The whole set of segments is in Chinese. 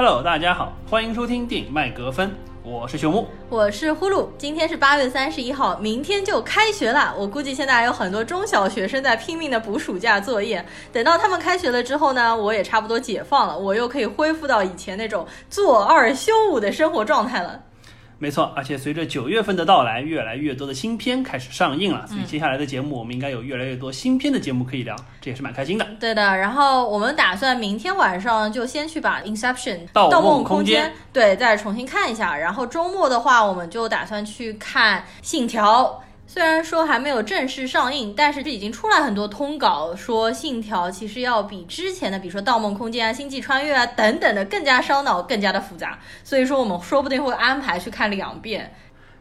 Hello，大家好，欢迎收听电影麦格芬，我是熊木。我是呼噜，今天是八月三十一号，明天就开学了。我估计现在还有很多中小学生在拼命的补暑假作业。等到他们开学了之后呢，我也差不多解放了，我又可以恢复到以前那种做二休五的生活状态了。没错，而且随着九月份的到来，越来越多的新片开始上映了，所以接下来的节目我们应该有越来越多新片的节目可以聊，这也是蛮开心的。对的，然后我们打算明天晚上就先去把《Inception》盗梦空空间对再重新看一下，然后周末的话，我们就打算去看《信条》。虽然说还没有正式上映，但是这已经出来很多通稿，说《信条》其实要比之前的，比如说《盗梦空间》啊、《星际穿越》啊等等的更加烧脑，更加的复杂。所以说我们说不定会安排去看两遍。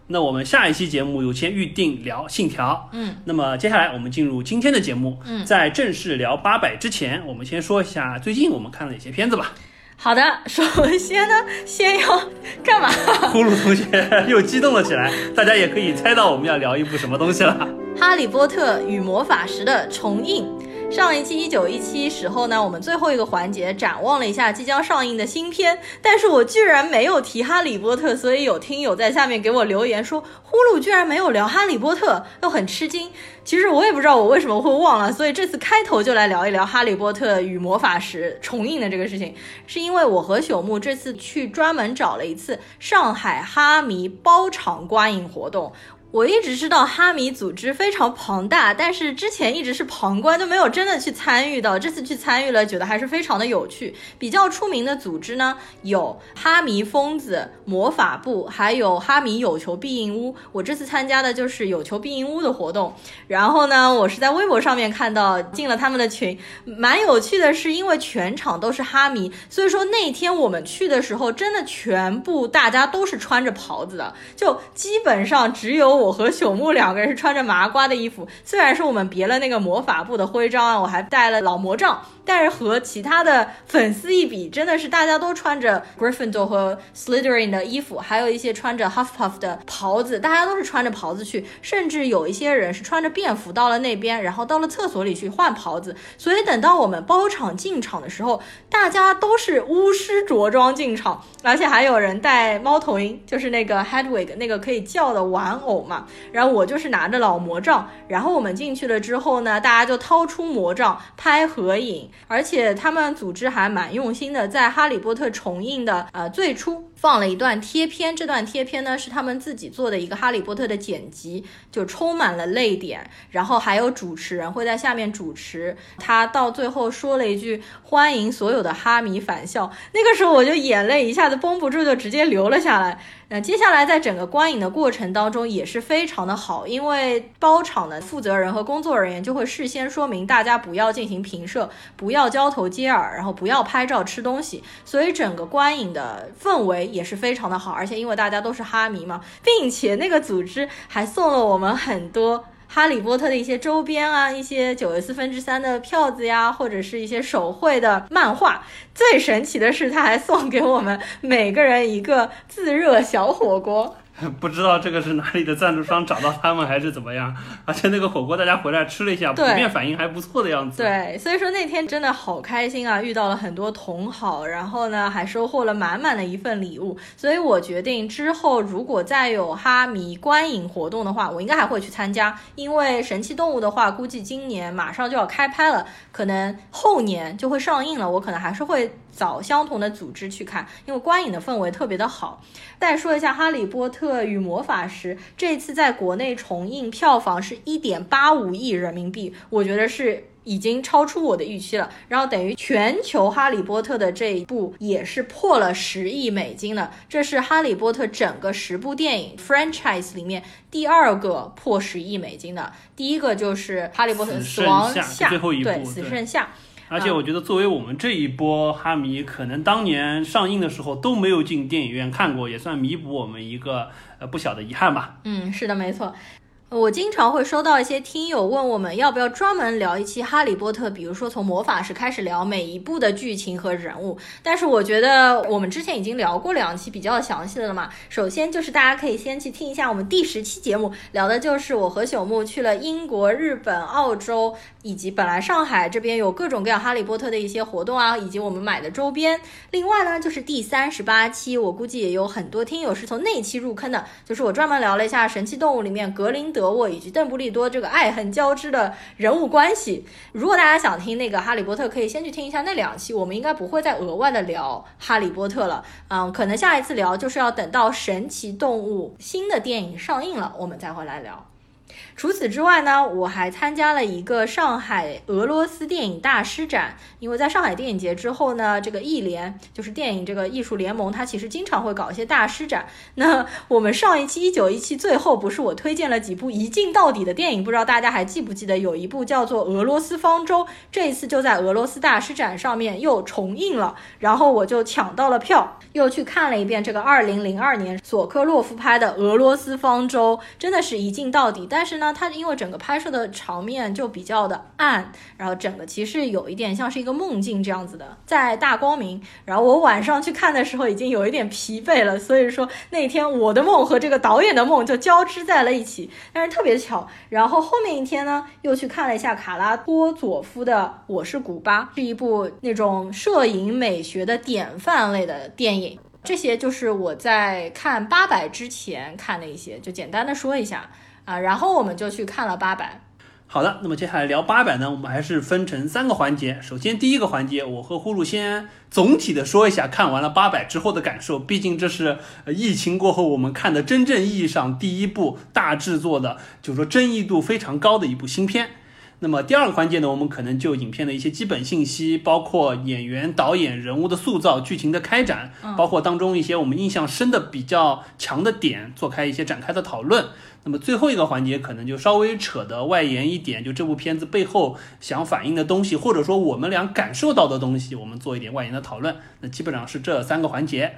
那我们下一期节目有先预定聊《信条》，嗯，那么接下来我们进入今天的节目，嗯在正式聊八百之前，我们先说一下最近我们看了哪些片子吧。好的，首先呢，先要干嘛？呼噜同学又激动了起来，大家也可以猜到我们要聊一部什么东西了。《哈利波特与魔法石》的重映。上一期一九一七时候呢，我们最后一个环节展望了一下即将上映的新片，但是我居然没有提《哈利波特》，所以有听友在下面给我留言说呼噜居然没有聊《哈利波特》，又很吃惊。其实我也不知道我为什么会忘了，所以这次开头就来聊一聊《哈利波特与魔法石》重映的这个事情，是因为我和朽木这次去专门找了一次上海哈迷包场观影活动。我一直知道哈迷组织非常庞大，但是之前一直是旁观，都没有真的去参与到。这次去参与了，觉得还是非常的有趣。比较出名的组织呢，有哈迷疯子、魔法部，还有哈迷有求必应屋。我这次参加的就是有求必应屋的活动。然后呢，我是在微博上面看到进了他们的群，蛮有趣的是，因为全场都是哈迷，所以说那天我们去的时候，真的全部大家都是穿着袍子的，就基本上只有我和朽木两个人是穿着麻瓜的衣服。虽然说我们别了那个魔法部的徽章啊，我还带了老魔杖，但是和其他的粉丝一比，真的是大家都穿着 Gryffindor 和 Slytherin 的衣服，还有一些穿着 Hufflepuff 的袍子，大家都是穿着袍子去，甚至有一些人是穿着便服到了那边，然后到了厕所里去换袍子。所以等到我们包场进场的时候，大家都是巫师着装进场，而且还有人戴猫头鹰，就是那个 Hedwig 那个可以叫的玩偶嘛。然后我就是拿着老魔杖，然后我们进去了之后呢，大家就掏出魔杖拍合影，而且他们组织还蛮用心的，在《哈利波特》重映的呃最初放了一段贴片，这段贴片呢是他们自己做的一个《哈利波特》的剪辑，就充满了泪点，然后还有主持人会在下面主持，他到最后说了一句欢迎所有的哈迷返校，那个时候我就眼泪一下子绷不住，就直接流了下来。那接下来在整个观影的过程当中也是非常的好，因为包场的负责人和工作人员就会事先说明大家不要进行评摄，不要交头接耳，然后不要拍照吃东西，所以整个观影的氛围也是非常的好。而且因为大家都是哈迷嘛，并且那个组织还送了我们很多。哈利波特的一些周边啊，一些九又四分之三的票子呀，或者是一些手绘的漫画。最神奇的是，他还送给我们每个人一个自热小火锅。不知道这个是哪里的赞助商找到他们还是怎么样，而且那个火锅大家回来吃了一下，普遍反应还不错的样子。对，所以说那天真的好开心啊，遇到了很多同好，然后呢还收获了满满的一份礼物。所以我决定之后如果再有哈迷观影活动的话，我应该还会去参加，因为神奇动物的话，估计今年马上就要开拍了，可能后年就会上映了，我可能还是会。找相同的组织去看，因为观影的氛围特别的好。再说一下《哈利波特与魔法石》，这次在国内重映票房是一点八五亿人民币，我觉得是。已经超出我的预期了，然后等于全球《哈利波特》的这一部也是破了十亿美金了，这是《哈利波特》整个十部电影 franchise 里面第二个破十亿美金的，第一个就是《哈利波特：死死亡剩下最后一部对，死对剩下。而且我觉得，作为我们这一波哈迷，可能当年上映的时候都没有进电影院看过，也算弥补我们一个呃不小的遗憾吧。嗯，是的，没错。我经常会收到一些听友问我们要不要专门聊一期《哈利波特》，比如说从魔法师开始聊每一部的剧情和人物。但是我觉得我们之前已经聊过两期比较详细的了嘛。首先就是大家可以先去听一下我们第十期节目，聊的就是我和朽木去了英国、日本、澳洲，以及本来上海这边有各种各样《哈利波特》的一些活动啊，以及我们买的周边。另外呢，就是第三十八期，我估计也有很多听友是从那期入坑的，就是我专门聊了一下《神奇动物》里面格林。德沃以及邓布利多这个爱恨交织的人物关系，如果大家想听那个哈利波特，可以先去听一下那两期。我们应该不会再额外的聊哈利波特了，嗯，可能下一次聊就是要等到神奇动物新的电影上映了，我们再回来聊。除此之外呢，我还参加了一个上海俄罗斯电影大师展。因为在上海电影节之后呢，这个艺联就是电影这个艺术联盟，它其实经常会搞一些大师展。那我们上一期一九一期最后不是我推荐了几部一镜到底的电影，不知道大家还记不记得？有一部叫做《俄罗斯方舟》，这一次就在俄罗斯大师展上面又重映了，然后我就抢到了票，又去看了一遍这个二零零二年索科洛夫拍的《俄罗斯方舟》，真的是一镜到底。但是呢，那它因为整个拍摄的场面就比较的暗，然后整个其实有一点像是一个梦境这样子的，在大光明。然后我晚上去看的时候已经有一点疲惫了，所以说那天我的梦和这个导演的梦就交织在了一起，但是特别巧。然后后面一天呢，又去看了一下卡拉托佐夫的《我是古巴》，是一部那种摄影美学的典范类的电影。这些就是我在看《八百》之前看的一些，就简单的说一下。啊，然后我们就去看了八百。好的，那么接下来聊八百呢，我们还是分成三个环节。首先第一个环节，我和呼噜先总体的说一下看完了八百之后的感受。毕竟这是疫情过后我们看的真正意义上第一部大制作的，就是说争议度非常高的一部新片。那么第二个环节呢，我们可能就影片的一些基本信息，包括演员、导演、人物的塑造、剧情的开展，包括当中一些我们印象深的比较强的点，做开一些展开的讨论。那么最后一个环节可能就稍微扯的外延一点，就这部片子背后想反映的东西，或者说我们俩感受到的东西，我们做一点外延的讨论。那基本上是这三个环节。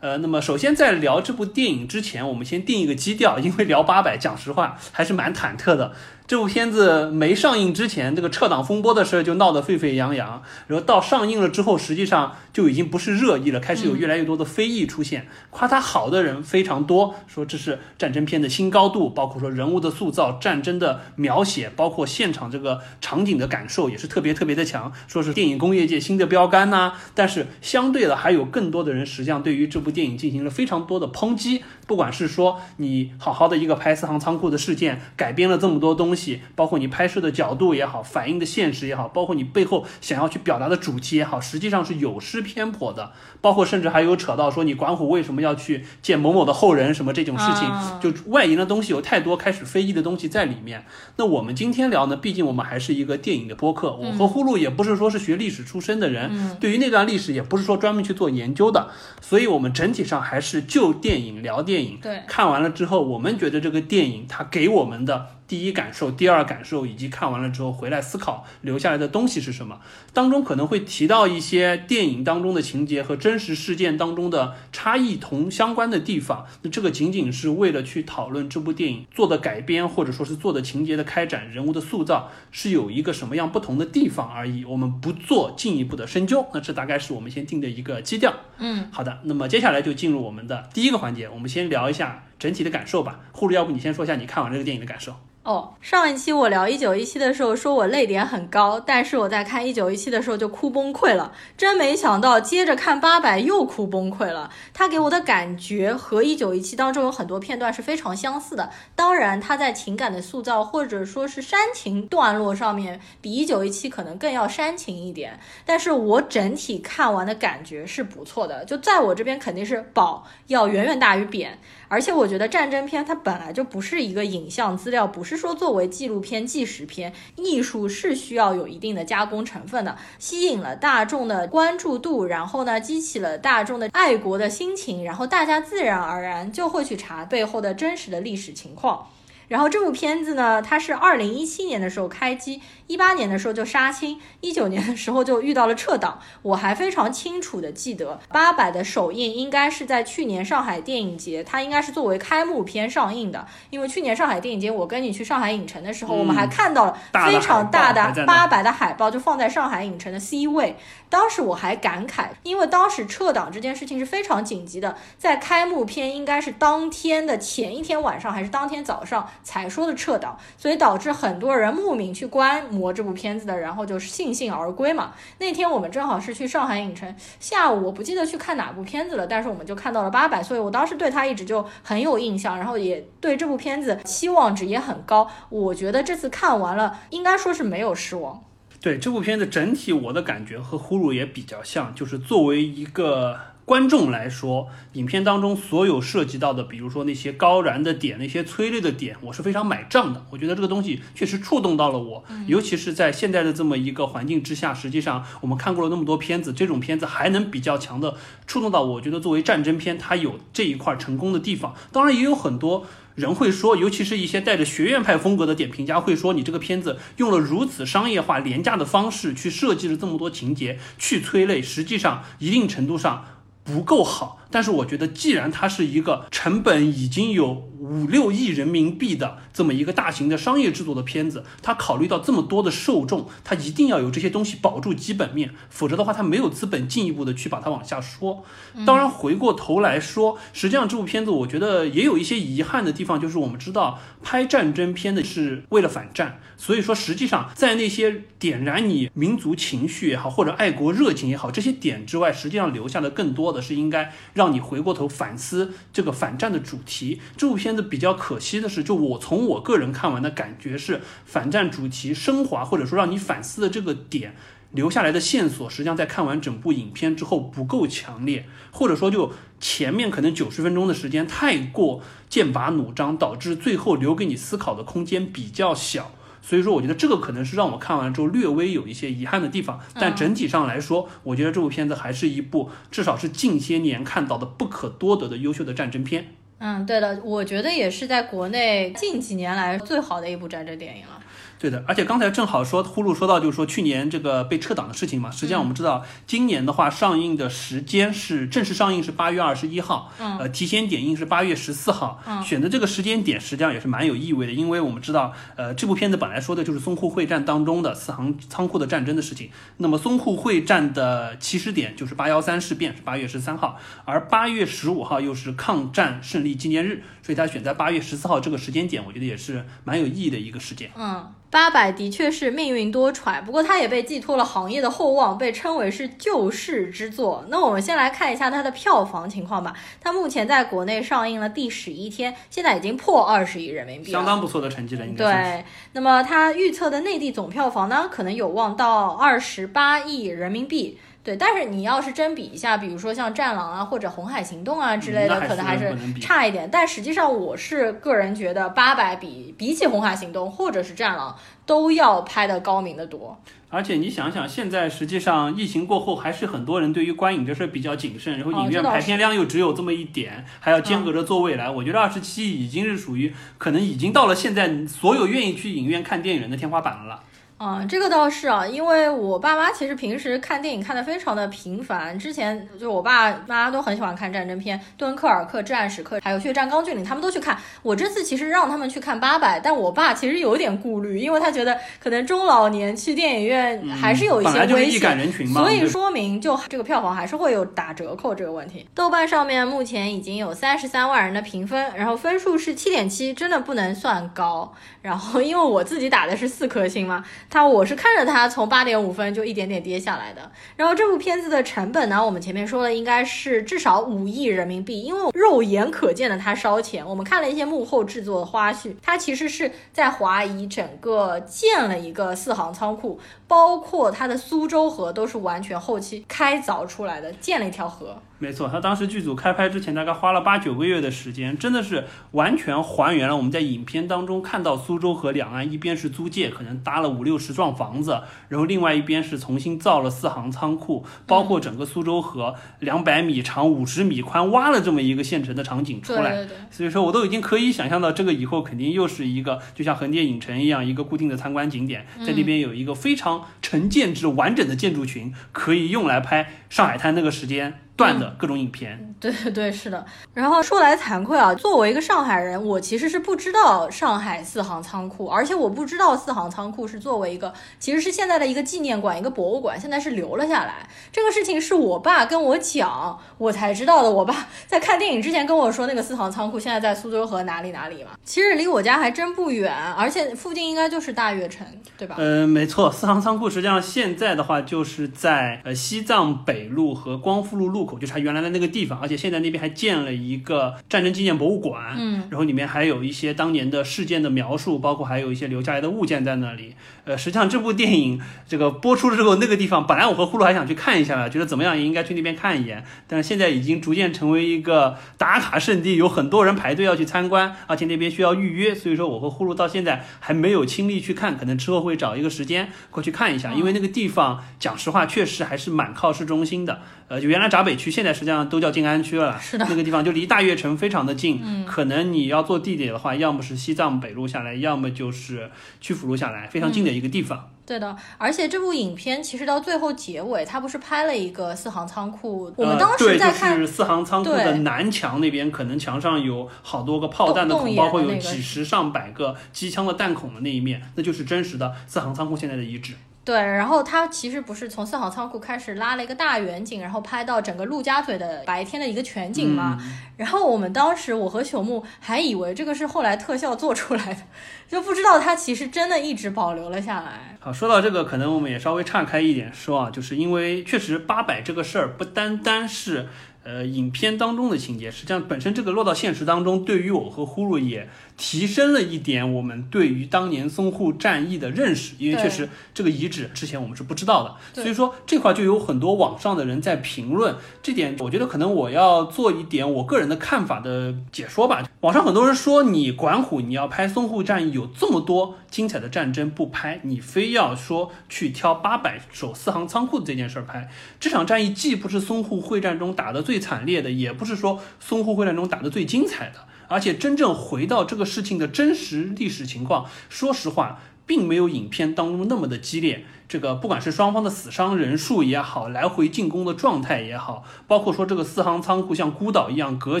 呃，那么首先在聊这部电影之前，我们先定一个基调，因为聊八百，讲实话还是蛮忐忑的。这部片子没上映之前，这个撤档风波的事儿就闹得沸沸扬扬，然后到上映了之后，实际上就已经不是热议了，开始有越来越多的非议出现。夸它好的人非常多，说这是战争片的新高度，包括说人物的塑造、战争的描写，包括现场这个场景的感受也是特别特别的强，说是电影工业界新的标杆呐。但是相对的，还有更多的人实际上对于这部电影进行了非常多的抨击，不管是说你好好的一个拍四行仓库的事件，改编了这么多东西。包括你拍摄的角度也好，反映的现实也好，包括你背后想要去表达的主题也好，实际上是有失偏颇的。包括甚至还有扯到说你管虎为什么要去见某某的后人什么这种事情，就外延的东西有太多开始非议的东西在里面。那我们今天聊呢，毕竟我们还是一个电影的播客，我和呼噜也不是说是学历史出身的人，对于那段历史也不是说专门去做研究的，所以我们整体上还是就电影聊电影。对，看完了之后，我们觉得这个电影它给我们的。第一感受、第二感受，以及看完了之后回来思考留下来的东西是什么？当中可能会提到一些电影当中的情节和真实事件当中的差异同相关的地方。那这个仅仅是为了去讨论这部电影做的改编，或者说是做的情节的开展、人物的塑造是有一个什么样不同的地方而已。我们不做进一步的深究。那这大概是我们先定的一个基调。嗯，好的。那么接下来就进入我们的第一个环节，我们先聊一下整体的感受吧。呼噜，要不你先说一下你看完这个电影的感受？哦，上一期我聊一九一七的时候，说我泪点很高，但是我在看一九一七的时候就哭崩溃了，真没想到接着看八百又哭崩溃了。他给我的感觉和一九一七当中有很多片段是非常相似的，当然他在情感的塑造或者说是煽情段落上面比一九一七可能更要煽情一点，但是我整体看完的感觉是不错的，就在我这边肯定是宝要远远大于贬。而且我觉得战争片它本来就不是一个影像资料，不是说作为纪录片、纪实片，艺术是需要有一定的加工成分的，吸引了大众的关注度，然后呢，激起了大众的爱国的心情，然后大家自然而然就会去查背后的真实的历史情况。然后这部片子呢，它是二零一七年的时候开机，一八年的时候就杀青，一九年的时候就遇到了撤档。我还非常清楚的记得，八佰的首映应该是在去年上海电影节，它应该是作为开幕片上映的。因为去年上海电影节，我跟你去上海影城的时候，我们还看到了非常大的八佰的海报，就放在上海影城的 C 位。当时我还感慨，因为当时撤档这件事情是非常紧急的，在开幕片应该是当天的前一天晚上还是当天早上才说的撤档，所以导致很多人慕名去观摩磨这部片子的，然后就是悻悻而归嘛。那天我们正好是去上海影城，下午我不记得去看哪部片子了，但是我们就看到了八佰，所以我当时对他一直就很有印象，然后也对这部片子期望值也很高。我觉得这次看完了，应该说是没有失望。对这部片子整体，我的感觉和呼噜也比较像，就是作为一个观众来说，影片当中所有涉及到的，比如说那些高燃的点、那些催泪的点，我是非常买账的。我觉得这个东西确实触动到了我，尤其是在现在的这么一个环境之下，实际上我们看过了那么多片子，这种片子还能比较强的触动到我，觉得作为战争片，它有这一块成功的地方。当然也有很多。人会说，尤其是一些带着学院派风格的点评家会说，你这个片子用了如此商业化、廉价的方式去设计了这么多情节，去催泪，实际上一定程度上不够好。但是我觉得，既然它是一个成本已经有。五六亿人民币的这么一个大型的商业制作的片子，它考虑到这么多的受众，它一定要有这些东西保住基本面，否则的话，它没有资本进一步的去把它往下说。当然，回过头来说，实际上这部片子我觉得也有一些遗憾的地方，就是我们知道拍战争片的是为了反战，所以说实际上在那些点燃你民族情绪也好，或者爱国热情也好，这些点之外，实际上留下的更多的是应该让你回过头反思这个反战的主题。这部片子。比较可惜的是，就我从我个人看完的感觉是，反战主题升华或者说让你反思的这个点留下来的线索，实际上在看完整部影片之后不够强烈，或者说就前面可能九十分钟的时间太过剑拔弩张，导致最后留给你思考的空间比较小。所以说，我觉得这个可能是让我看完之后略微有一些遗憾的地方。但整体上来说，我觉得这部片子还是一部至少是近些年看到的不可多得的优秀的战争片。嗯，对的，我觉得也是在国内近几年来最好的一部战争电影了。对的，而且刚才正好说呼噜说到，就是说去年这个被撤档的事情嘛。实际上我们知道，今年的话上映的时间是正式上映是八月二十一号，嗯，呃，提前点映是八月十四号。嗯，选择这个时间点实际上也是蛮有意味的，因为我们知道，呃，这部片子本来说的就是淞沪会战当中的四行仓库的战争的事情。那么淞沪会战的起始点就是八幺三事变，是八月十三号，而八月十五号又是抗战胜利纪念日，所以他选在八月十四号这个时间点，我觉得也是蛮有意义的一个时间。嗯。八百的确是命运多舛，不过它也被寄托了行业的厚望，被称为是救世之作。那我们先来看一下它的票房情况吧。它目前在国内上映了第十一天，现在已经破二十亿人民币，相当不错的成绩了，应该对。那么它预测的内地总票房呢，可能有望到二十八亿人民币。对，但是你要是真比一下，比如说像《战狼》啊，或者《红海行动》啊之类的，可能还是差一点。但实际上，我是个人觉得，八百比比起《红海行动》或者是《战狼》都要拍的高明的多。而且你想想，现在实际上疫情过后，还是很多人对于观影这事比较谨慎，然后影院排片量又只有这么一点，还要间隔着座位来。我觉得二十七已经是属于可能已经到了现在所有愿意去影院看电影人的天花板了。啊，这个倒是啊，因为我爸妈其实平时看电影看的非常的频繁，之前就我爸妈都很喜欢看战争片，《敦刻尔克》《至暗时刻》还有《血战钢锯岭》，他们都去看。我这次其实让他们去看《八佰》，但我爸其实有点顾虑，因为他觉得可能中老年去电影院还是有一些危险，所以说明就这个票房还是会有打折扣这个问题。豆瓣上面目前已经有三十三万人的评分，然后分数是七点七，真的不能算高。然后因为我自己打的是四颗星嘛。它我是看着它从八点五分就一点点跌下来的。然后这部片子的成本呢，我们前面说了应该是至少五亿人民币，因为肉眼可见的它烧钱。我们看了一些幕后制作的花絮，它其实是在华谊整个建了一个四行仓库，包括它的苏州河都是完全后期开凿出来的，建了一条河。没错，他当时剧组开拍之前大概花了八九个月的时间，真的是完全还原了我们在影片当中看到苏州河两岸一边是租界，可能搭了五六十幢房子，然后另外一边是重新造了四行仓库，包括整个苏州河两百米长、五十米宽挖了这么一个县城的场景出来。对对对。所以说我都已经可以想象到，这个以后肯定又是一个就像横店影城一样一个固定的参观景点，在那边有一个非常成建制完整的建筑群，可以用来拍上海滩那个时间。段的各种影片，对对 对，是的。然后说来惭愧啊，作为一个上海人，我其实是不知道上海四行仓库，而且我不知道四行仓库是作为一个，其实是现在的一个纪念馆、一个博物馆，现在是留了下来。这个事情是我爸跟我讲，我才知道的。我爸在看电影之前跟我说，那个四行仓库现在在苏州河哪里哪里嘛。其实离我家还真不远，而且附近应该就是大悦城，对吧？嗯，没错，四行仓库实际上现在的话就是在呃西藏北路和光复路路。就是它原来的那个地方，而且现在那边还建了一个战争纪念博物馆，嗯，然后里面还有一些当年的事件的描述，包括还有一些留下来的物件在那里。呃，实际上这部电影这个播出之后，那个地方本来我和呼噜还想去看一下的，觉得怎么样也应该去那边看一眼，但是现在已经逐渐成为一个打卡圣地，有很多人排队要去参观，而且那边需要预约，所以说我和呼噜到现在还没有亲历去看，可能之后会找一个时间过去看一下，因为那个地方讲实话确实还是蛮靠市中心的。呃，就原来闸北区，现在实际上都叫静安区了。是的，那个地方就离大悦城非常的近。嗯，可能你要坐地铁的话，要么是西藏北路下来，要么就是曲阜路下来，非常近的一个地方。对的，而且这部影片其实到最后结尾，它不是拍了一个四行仓库？我们当时在看四行仓库的南墙那边，可能墙上有好多个炮弹的孔，包括有几十上百个机枪的弹孔的那一面，那就是真实的四行仓库现在的遗址。对，然后他其实不是从四行仓库开始拉了一个大远景，然后拍到整个陆家嘴的白天的一个全景嘛。然后我们当时我和朽木还以为这个是后来特效做出来的，就不知道它其实真的一直保留了下来。好，说到这个，可能我们也稍微岔开一点说啊，就是因为确实八百这个事儿不单单是。呃，影片当中的情节，实际上本身这个落到现实当中，对于我和呼噜也提升了一点我们对于当年淞沪战役的认识，因为确实这个遗址之前我们是不知道的，所以说这块就有很多网上的人在评论这点，我觉得可能我要做一点我个人的看法的解说吧。网上很多人说你管虎，你要拍淞沪战役有这么多精彩的战争不拍，你非要说去挑八百守四行仓库的这件事儿拍，这场战役既不是淞沪会战中打得最。惨烈的也不是说淞沪会战中打得最精彩的，而且真正回到这个事情的真实历史情况，说实话，并没有影片当中那么的激烈。这个不管是双方的死伤人数也好，来回进攻的状态也好，包括说这个四行仓库像孤岛一样隔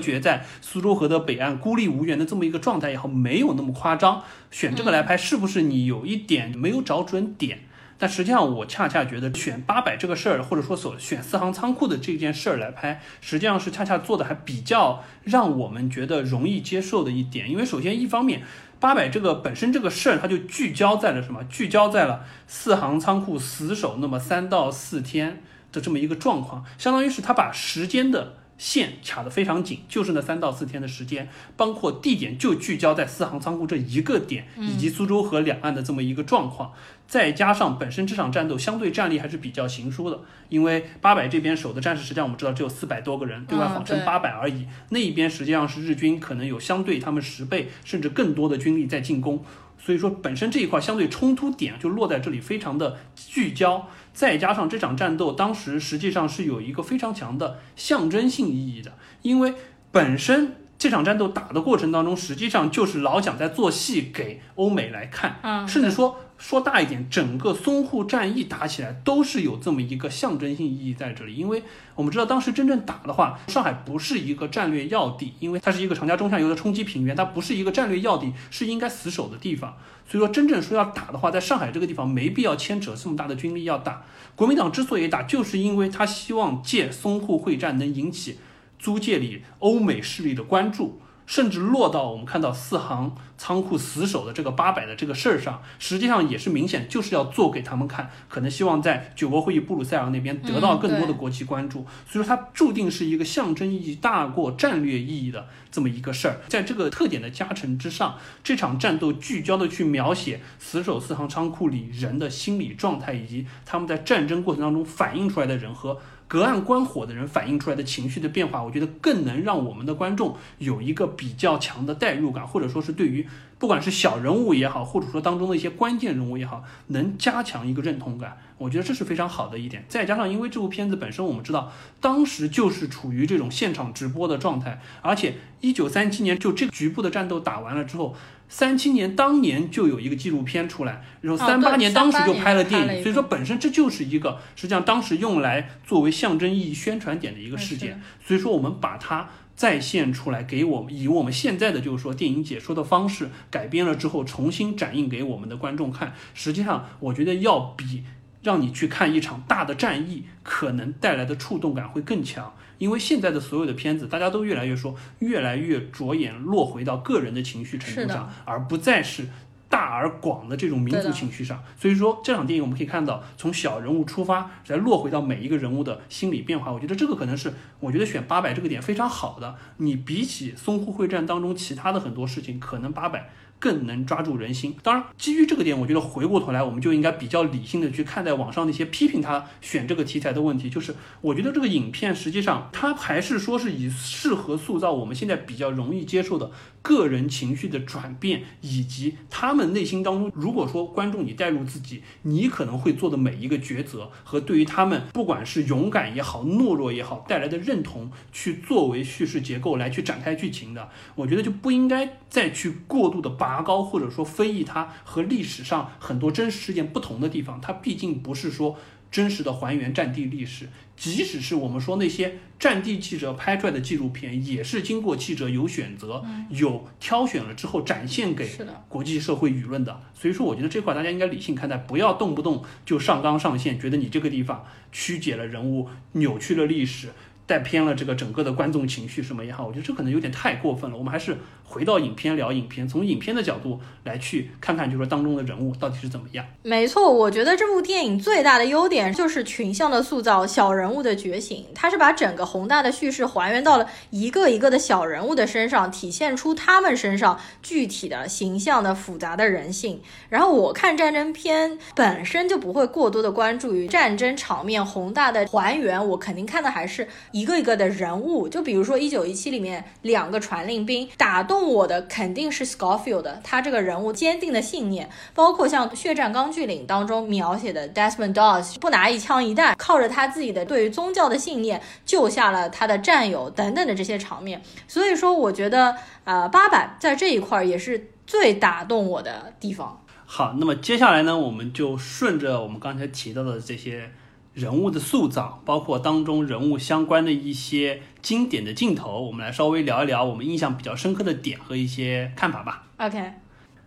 绝在苏州河的北岸，孤立无援的这么一个状态也好，没有那么夸张。选这个来拍，是不是你有一点没有找准点？但实际上，我恰恰觉得选八百这个事儿，或者说所选四行仓库的这件事儿来拍，实际上是恰恰做的还比较让我们觉得容易接受的一点。因为首先一方面，八百这个本身这个事儿，它就聚焦在了什么？聚焦在了四行仓库死守那么三到四天的这么一个状况，相当于是他把时间的。线卡得非常紧，就是那三到四天的时间，包括地点就聚焦在四行仓库这一个点，以及苏州河两岸的这么一个状况，再加上本身这场战斗相对战力还是比较悬殊的，因为八百这边守的战士实际上我们知道只有四百多个人，对外谎称八百而已，那一边实际上是日军可能有相对他们十倍甚至更多的军力在进攻。所以说，本身这一块相对冲突点就落在这里，非常的聚焦。再加上这场战斗当时实际上是有一个非常强的象征性意义的，因为本身这场战斗打的过程当中，实际上就是老蒋在做戏给欧美来看，甚至说。说大一点，整个淞沪战役打起来都是有这么一个象征性意义在这里，因为我们知道当时真正打的话，上海不是一个战略要地，因为它是一个长江中下游的冲击平原，它不是一个战略要地，是应该死守的地方。所以说，真正说要打的话，在上海这个地方没必要牵扯这么大的军力要打。国民党之所以打，就是因为他希望借淞沪会战能引起租界里欧美势力的关注。甚至落到我们看到四行仓库死守的这个八百的这个事儿上，实际上也是明显就是要做给他们看，可能希望在九国会议布鲁塞尔那边得到更多的国际关注。所以说，它注定是一个象征意义大过战略意义的这么一个事儿。在这个特点的加成之上，这场战斗聚焦的去描写死守四行仓库里人的心理状态，以及他们在战争过程当中反映出来的人和。隔岸观火的人反映出来的情绪的变化，我觉得更能让我们的观众有一个比较强的代入感，或者说是对于不管是小人物也好，或者说当中的一些关键人物也好，能加强一个认同感。我觉得这是非常好的一点。再加上，因为这部片子本身我们知道，当时就是处于这种现场直播的状态，而且一九三七年就这个局部的战斗打完了之后，三七年当年就有一个纪录片出来，然后三八年当时就拍了电影，所以说本身这就是一个实际上当时用来作为象征意义宣传点的一个事件，所以说我们把它再现出来，给我们以我们现在的就是说电影解说的方式改编了之后，重新展映给我们的观众看，实际上我觉得要比。让你去看一场大的战役，可能带来的触动感会更强。因为现在的所有的片子，大家都越来越说，越来越着眼落回到个人的情绪程度上，而不再是大而广的这种民族情绪上。所以说，这场电影我们可以看到，从小人物出发，再落回到每一个人物的心理变化。我觉得这个可能是，我觉得选八百这个点非常好的。你比起淞沪会战当中其他的很多事情，可能八百。更能抓住人心。当然，基于这个点，我觉得回过头来，我们就应该比较理性的去看待网上那些批评他选这个题材的问题。就是我觉得这个影片实际上它还是说是以适合塑造我们现在比较容易接受的个人情绪的转变，以及他们内心当中，如果说观众你带入自己，你可能会做的每一个抉择和对于他们不管是勇敢也好、懦弱也好带来的认同，去作为叙事结构来去展开剧情的，我觉得就不应该再去过度的。拔高或者说非议它和历史上很多真实事件不同的地方，它毕竟不是说真实的还原战地历史。即使是我们说那些战地记者拍出来的纪录片，也是经过记者有选择、有挑选了之后展现给国际社会舆论的。所以说，我觉得这块大家应该理性看待，不要动不动就上纲上线，觉得你这个地方曲解了人物、扭曲了历史。带偏了这个整个的观众情绪什么也好，我觉得这可能有点太过分了。我们还是回到影片聊影片，从影片的角度来去看看，就是说当中的人物到底是怎么样。没错，我觉得这部电影最大的优点就是群像的塑造，小人物的觉醒。它是把整个宏大的叙事还原到了一个一个的小人物的身上，体现出他们身上具体的形象的复杂的人性。然后我看战争片本身就不会过多的关注于战争场面宏大的还原，我肯定看的还是。一个一个的人物，就比如说一九一七里面两个传令兵，打动我的肯定是 Scofield，他这个人物坚定的信念，包括像《血战钢锯岭》当中描写的 Desmond Doss，不拿一枪一弹，靠着他自己的对于宗教的信念救下了他的战友等等的这些场面。所以说，我觉得呃八百在这一块也是最打动我的地方。好，那么接下来呢，我们就顺着我们刚才提到的这些。人物的塑造，包括当中人物相关的一些经典的镜头，我们来稍微聊一聊我们印象比较深刻的点和一些看法吧。OK，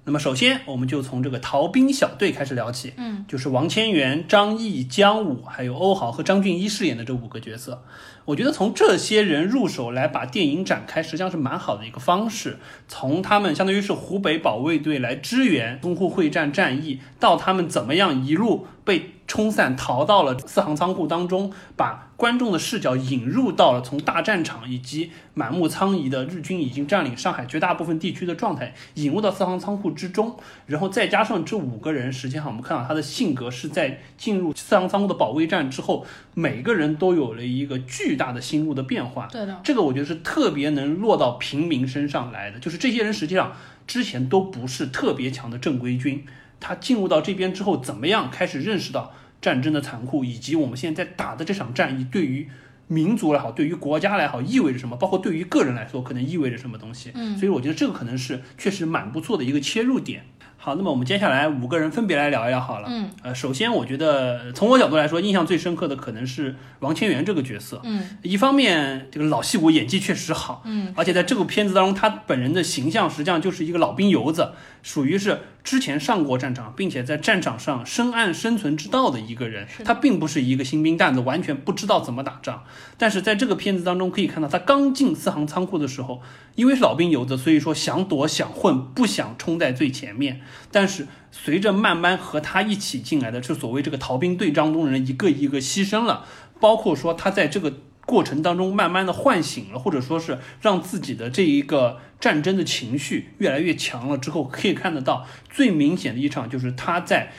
那么首先我们就从这个逃兵小队开始聊起，嗯，就是王千源、张译、姜武，还有欧豪和张俊一饰演的这五个角色。我觉得从这些人入手来把电影展开，实际上是蛮好的一个方式。从他们相当于是湖北保卫队来支援淞沪会战战役，到他们怎么样一路被。冲散逃到了四行仓库当中，把观众的视角引入到了从大战场以及满目苍夷的日军已经占领上海绝大部分地区的状态，引入到四行仓库之中，然后再加上这五个人，实际上我们看到他的性格是在进入四行仓库的保卫战之后，每个人都有了一个巨大的心路的变化。对的，这个我觉得是特别能落到平民身上来的，就是这些人实际上之前都不是特别强的正规军。他进入到这边之后，怎么样开始认识到战争的残酷，以及我们现在在打的这场战役对于民族来好，对于国家来好意味着什么？包括对于个人来说，可能意味着什么东西？嗯，所以我觉得这个可能是确实蛮不错的一个切入点。好，那么我们接下来五个人分别来聊一聊好了。嗯，呃，首先我觉得从我角度来说，印象最深刻的可能是王千源这个角色。嗯，一方面这个老戏骨演技确实好。嗯，而且在这个片子当中，他本人的形象实际上就是一个老兵油子，属于是。之前上过战场，并且在战场上深谙生存之道的一个人，他并不是一个新兵蛋子，完全不知道怎么打仗。但是在这个片子当中可以看到，他刚进四行仓库的时候，因为是老兵油子，所以说想躲想混，不想冲在最前面。但是随着慢慢和他一起进来的，是所谓这个逃兵队当中人一个一个牺牲了，包括说他在这个。过程当中，慢慢的唤醒了，或者说是让自己的这一个战争的情绪越来越强了之后，可以看得到最明显的一场，就是他在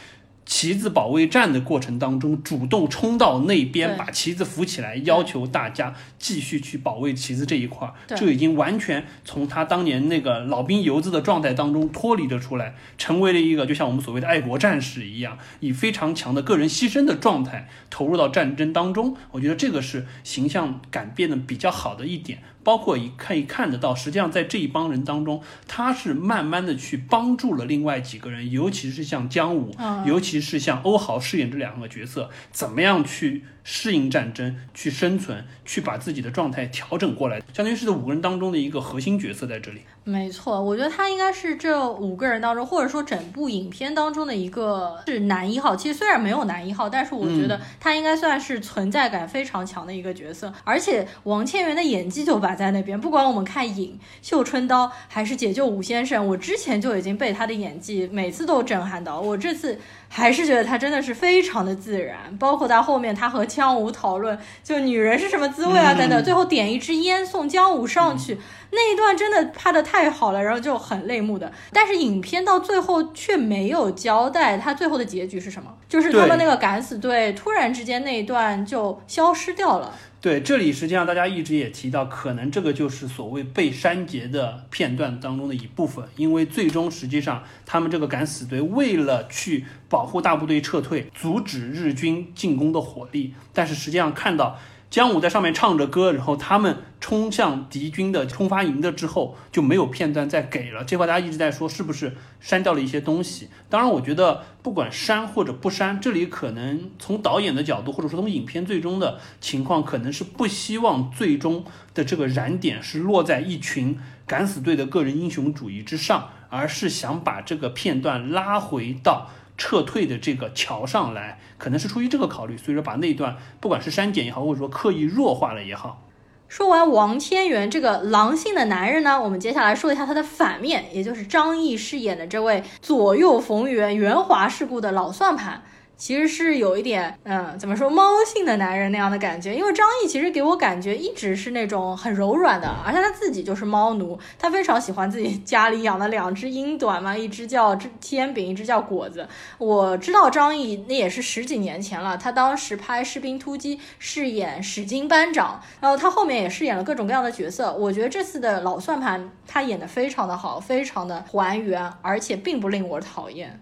旗子保卫战的过程当中，主动冲到那边，把旗子扶起来，要求大家继续去保卫旗子这一块儿。对这已经完全从他当年那个老兵游子的状态当中脱离了出来，成为了一个就像我们所谓的爱国战士一样，以非常强的个人牺牲的状态投入到战争当中。我觉得这个是形象改变的比较好的一点。包括一可以看得到，实际上在这一帮人当中，他是慢慢的去帮助了另外几个人，尤其是像姜武，嗯。尤其是像欧豪饰演这两个角色，怎么样去适应战争、去生存、去把自己的状态调整过来，相当于是这五个人当中的一个核心角色在这里。没错，我觉得他应该是这五个人当中，或者说整部影片当中的一个是男一号。其实虽然没有男一号，但是我觉得他应该算是存在感非常强的一个角色。而且王千源的演技就摆在那边，不管我们看《影》《绣春刀》还是《解救吾先生》，我之前就已经被他的演技每次都震撼到。我这次还是觉得他真的是非常的自然，包括他后面他和姜武讨论就女人是什么滋味啊等等，最后点一支烟送姜武上去。那一段真的拍的太好了，然后就很泪目的。但是影片到最后却没有交代他最后的结局是什么，就是他们那个敢死队突然之间那一段就消失掉了。对，这里实际上大家一直也提到，可能这个就是所谓被删节的片段当中的一部分，因为最终实际上他们这个敢死队为了去保护大部队撤退，阻止日军进攻的火力，但是实际上看到姜武在上面唱着歌，然后他们冲向敌军的冲发营的之后，就没有片段再给了。这块大家一直在说是不是删掉了一些东西？当然，我觉得不管删或者不删，这里可能从导演的角度，或者说从影片最终的情况，可能是不希望最终的这个燃点是落在一群敢死队的个人英雄主义之上，而是想把这个片段拉回到。撤退的这个桥上来，可能是出于这个考虑，所以说把那一段不管是删减也好，或者说刻意弱化了也好，说完王天元这个狼性的男人呢，我们接下来说一下他的反面，也就是张译饰演的这位左右逢源、圆滑世故的老算盘。其实是有一点，嗯，怎么说猫性的男人那样的感觉，因为张译其实给我感觉一直是那种很柔软的，而且他自己就是猫奴，他非常喜欢自己家里养的两只英短嘛，一只叫天饼，一只叫果子。我知道张译那也是十几年前了，他当时拍《士兵突击》饰演史金班长，然后他后面也饰演了各种各样的角色。我觉得这次的老算盘他演的非常的好，非常的还原，而且并不令我讨厌。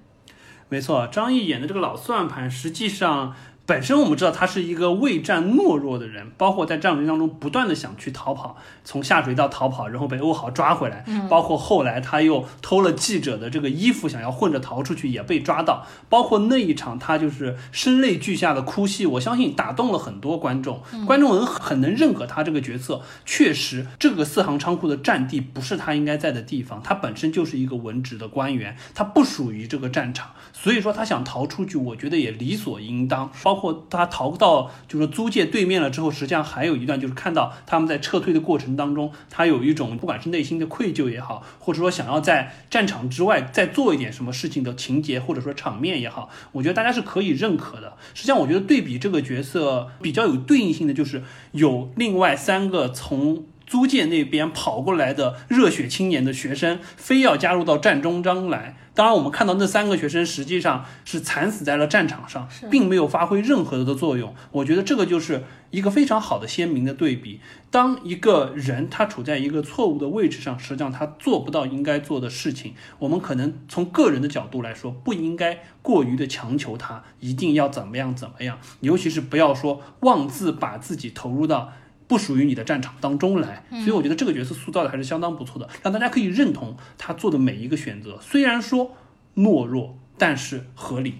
没错，张译演的这个老算盘，实际上本身我们知道他是一个畏战懦弱的人，包括在战争当中不断的想去逃跑，从下水道逃跑，然后被欧豪抓回来，包括后来他又偷了记者的这个衣服，想要混着逃出去，也被抓到，包括那一场他就是声泪俱下的哭戏，我相信打动了很多观众，观众能很能认可他这个角色。确实，这个四行仓库的战地不是他应该在的地方，他本身就是一个文职的官员，他不属于这个战场。所以说他想逃出去，我觉得也理所应当。包或他逃到就是租界对面了之后，实际上还有一段就是看到他们在撤退的过程当中，他有一种不管是内心的愧疚也好，或者说想要在战场之外再做一点什么事情的情节或者说场面也好，我觉得大家是可以认可的。实际上，我觉得对比这个角色比较有对应性的就是有另外三个从。租界那边跑过来的热血青年的学生，非要加入到战中章来。当然，我们看到那三个学生实际上是惨死在了战场上，并没有发挥任何的作用。我觉得这个就是一个非常好的鲜明的对比。当一个人他处在一个错误的位置上，实际上他做不到应该做的事情。我们可能从个人的角度来说，不应该过于的强求他一定要怎么样怎么样，尤其是不要说妄自把自己投入到。不属于你的战场当中来，所以我觉得这个角色塑造的还是相当不错的，让大家可以认同他做的每一个选择，虽然说懦弱，但是合理。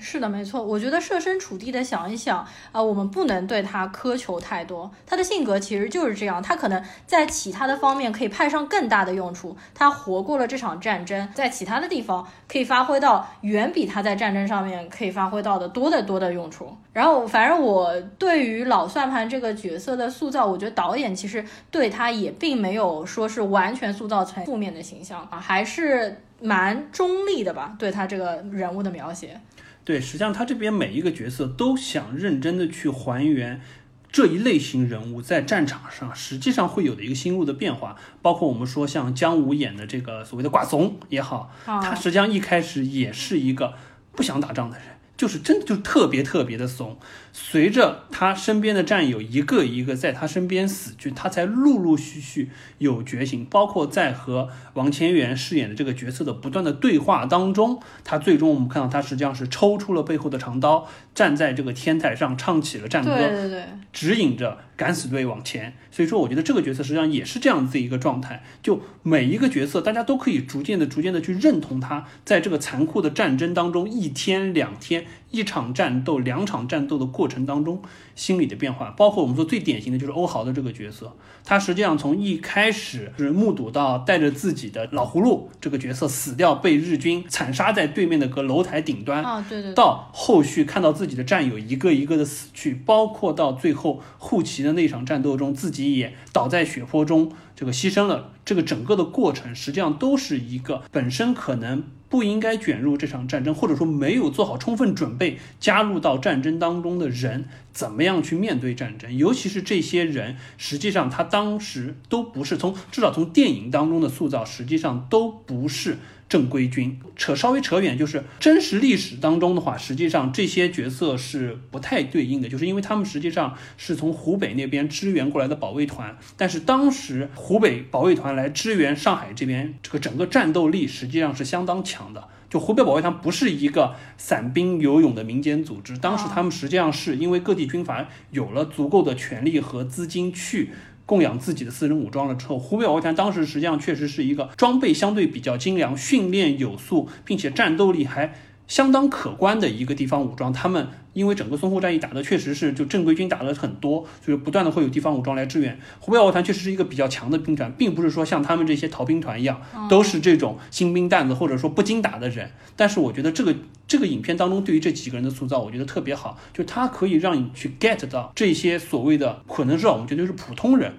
是的，没错。我觉得设身处地的想一想，啊、我们不能对他苛求太多。他的性格其实就是这样，他可能在其他的方面可以派上更大的用处。他活过了这场战争，在其他的地方可以发挥到远比他在战争上面可以发挥到的多得多的用处。然后，反正我对于老算盘这个角色的塑造，我觉得导演其实对他也并没有说是完全塑造成负面的形象啊，还是蛮中立的吧，对他这个人物的描写。对，实际上他这边每一个角色都想认真的去还原这一类型人物在战场上实际上会有的一个心路的变化，包括我们说像姜武演的这个所谓的寡怂也好，啊他实际上一开始也是一个不想打仗的人。就是真的就特别特别的怂。随着他身边的战友一个一个在他身边死去，他才陆陆续续有觉醒。包括在和王千源饰演的这个角色的不断的对话当中，他最终我们看到他实际上是抽出了背后的长刀，站在这个天台上唱起了战歌，对对对，指引着敢死队往前。所以说，我觉得这个角色实际上也是这样子一个状态，就每一个角色，大家都可以逐渐的、逐渐的去认同他，在这个残酷的战争当中，一天两天。一场战斗、两场战斗的过程当中，心理的变化，包括我们说最典型的就是欧豪的这个角色，他实际上从一开始是目睹到带着自己的老葫芦这个角色死掉，被日军惨杀在对面的个楼台顶端啊，对对，到后续看到自己的战友一个一个的死去，包括到最后护旗的那场战斗中，自己也倒在血泊中，这个牺牲了。这个整个的过程实际上都是一个本身可能。不应该卷入这场战争，或者说没有做好充分准备加入到战争当中的人，怎么样去面对战争？尤其是这些人，实际上他当时都不是从至少从电影当中的塑造，实际上都不是。正规军扯稍微扯远，就是真实历史当中的话，实际上这些角色是不太对应的，就是因为他们实际上是从湖北那边支援过来的保卫团，但是当时湖北保卫团来支援上海这边，这个整个战斗力实际上是相当强的。就湖北保卫团不是一个散兵游勇的民间组织，当时他们实际上是因为各地军阀有了足够的权力和资金去。供养自己的私人武装了之后，湖北保卫团当时实际上确实是一个装备相对比较精良、训练有素，并且战斗力还相当可观的一个地方武装。他们因为整个淞沪战役打的确实是就正规军打的很多，就是不断的会有地方武装来支援。湖北保卫团确实是一个比较强的兵团，并不是说像他们这些逃兵团一样，都是这种新兵蛋子或者说不经打的人。但是我觉得这个。这个影片当中对于这几个人的塑造，我觉得特别好，就它可以让你去 get 到这些所谓的可能是我们觉得是普通人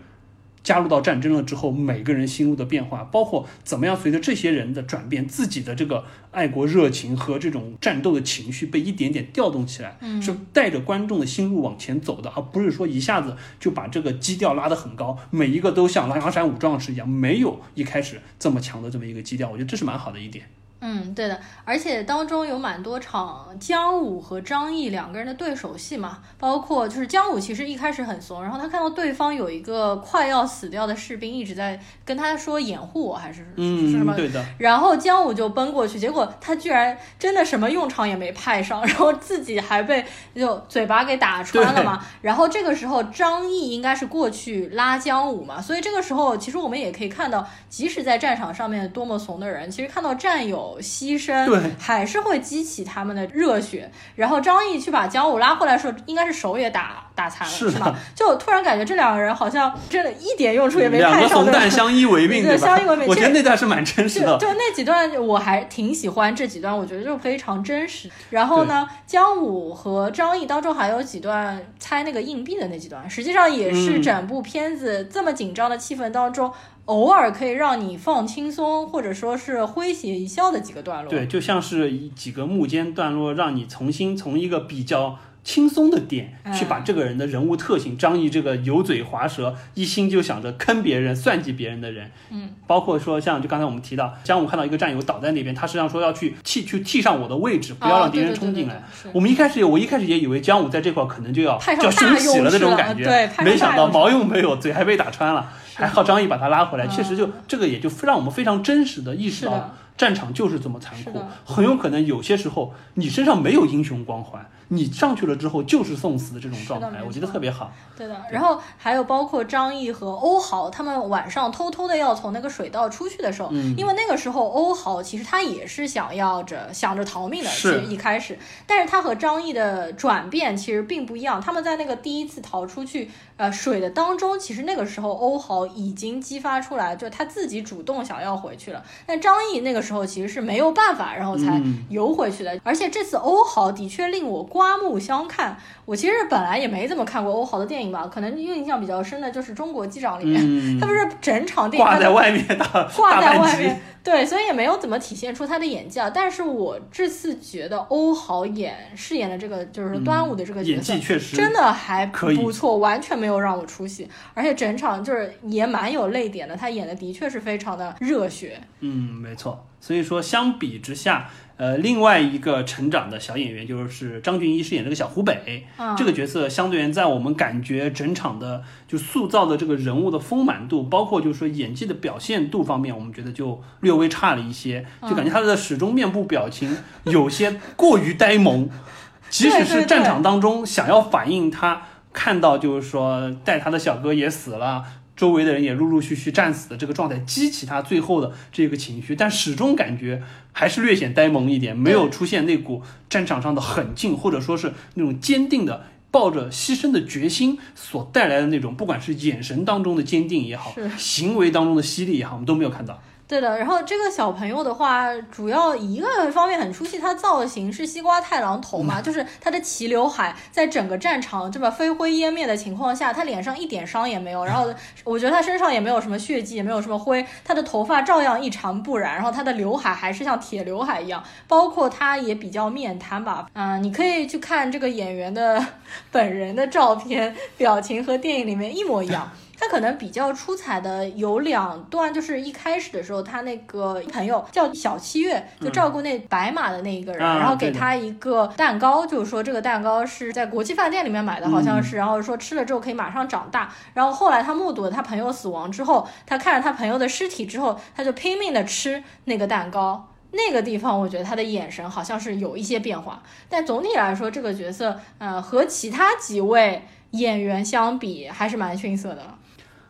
加入到战争了之后，每个人心路的变化，包括怎么样随着这些人的转变，自己的这个爱国热情和这种战斗的情绪被一点点调动起来，嗯是带着观众的心路往前走的，而不是说一下子就把这个基调拉得很高，每一个都像狼牙山五壮士一样，没有一开始这么强的这么一个基调，我觉得这是蛮好的一点。嗯，对的，而且当中有蛮多场姜武和张译两个人的对手戏嘛，包括就是姜武其实一开始很怂，然后他看到对方有一个快要死掉的士兵一直在跟他说掩护我，还是嗯什么，对的，然后姜武就奔过去，结果他居然真的什么用场也没派上，然后自己还被就嘴巴给打穿了嘛，然后这个时候张译应该是过去拉姜武嘛，所以这个时候其实我们也可以看到，即使在战场上面多么怂的人，其实看到战友。牺牲，对，还是会激起他们的热血。然后张译去把姜武拉回来，的时候应该是手也打打残了，是吧？就突然感觉这两个人好像真的一点用处也没派上。两个怂蛋相依为命，对吧？相依为命。我觉得那段是蛮真实的。就那几段我还挺喜欢，这几段我觉得就非常真实。然后呢，姜武和张译当中还有几段猜那个硬币的那几段，实际上也是整部片子这么紧张的气氛当中。偶尔可以让你放轻松，或者说是诙谐一笑的几个段落。对，就像是几个幕间段落，让你重新从一个比较轻松的点去把这个人的人物特性，张译这个油嘴滑舌，一心就想着坑别人、算计别人的人。嗯，包括说像就刚才我们提到，姜武看到一个战友倒在那边，他实际上说要去替去替上我的位置，不要让敌人冲进来。我们一开始我一开始也以为姜武在这块可能就要要兴起了那种感觉，对，没想到毛用没有，嘴还被打穿了。还好张译把他拉回来，确实就这个也就让我们非常真实的意识到，战场就是这么残酷，很有可能有些时候你身上没有英雄光环。你上去了之后就是送死的这种状态，我觉得特别好。对的，然后还有包括张译和欧豪，他们晚上偷偷的要从那个水道出去的时候，因为那个时候欧豪其实他也是想要着想着逃命的，其实一开始，但是他和张译的转变其实并不一样。他们在那个第一次逃出去呃水的当中，其实那个时候欧豪已经激发出来，就他自己主动想要回去了。但张译那个时候其实是没有办法，然后才游回去的。而且这次欧豪的确令我。刮目相看。我其实本来也没怎么看过欧豪的电影吧，可能印象比较深的就是《中国机长》里面，他不是整场电影挂在外面的，挂在外面，对，所以也没有怎么体现出他的演技啊。但是我这次觉得欧豪演饰演的这个就是端午的这个角色，确实真的还不错，完全没有让我出戏，而且整场就是也蛮有泪点的，他演的的确是非常的热血。嗯，没错。所以说相比之下。呃，另外一个成长的小演员就是张俊一饰演这个小湖北，嗯这个角色相对于在我们感觉整场的就塑造的这个人物的丰满度，包括就是说演技的表现度方面，我们觉得就略微差了一些，就感觉他的始终面部表情有些过于呆萌，即使是战场当中想要反映他看到就是说带他的小哥也死了。周围的人也陆陆续续战死的这个状态，激起他最后的这个情绪，但始终感觉还是略显呆萌一点，没有出现那股战场上的狠劲，或者说是那种坚定的抱着牺牲的决心所带来的那种，不管是眼神当中的坚定也好，行为当中的犀利也好，我们都没有看到。对的，然后这个小朋友的话，主要一个方面很出戏，他造型是西瓜太郎头嘛，就是他的齐刘海，在整个战场这么飞灰烟灭的情况下，他脸上一点伤也没有，然后我觉得他身上也没有什么血迹，也没有什么灰，他的头发照样一尘不染，然后他的刘海还是像铁刘海一样，包括他也比较面瘫吧，嗯、你可以去看这个演员的 本人的照片，表情和电影里面一模一样。他可能比较出彩的有两段，就是一开始的时候，他那个朋友叫小七月，就照顾那白马的那一个人，啊然后给他一个蛋糕，就是说这个蛋糕是在国际饭店里面买的，好像是，然后说吃了之后可以马上长大。然后后来他目睹了他朋友死亡之后，他看着他朋友的尸体之后，他就拼命的吃那个蛋糕。那个地方，我觉得他的眼神好像是有一些变化，但总体来说，这个角色，呃，和其他几位演员相比，还是蛮逊色的。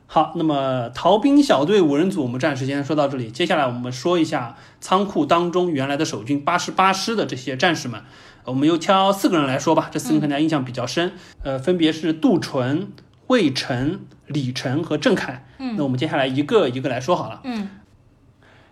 好，那么逃兵小队五人组我们暂时先说到这里，接下来我们说一下仓库当中原来的守军八十八师的这些战士们，我们又挑四个人来说吧，这四个人可能大家印象比较深，呃，分别是杜淳、魏晨、李晨和郑恺。嗯。那我们接下来一个一个来说好了。嗯。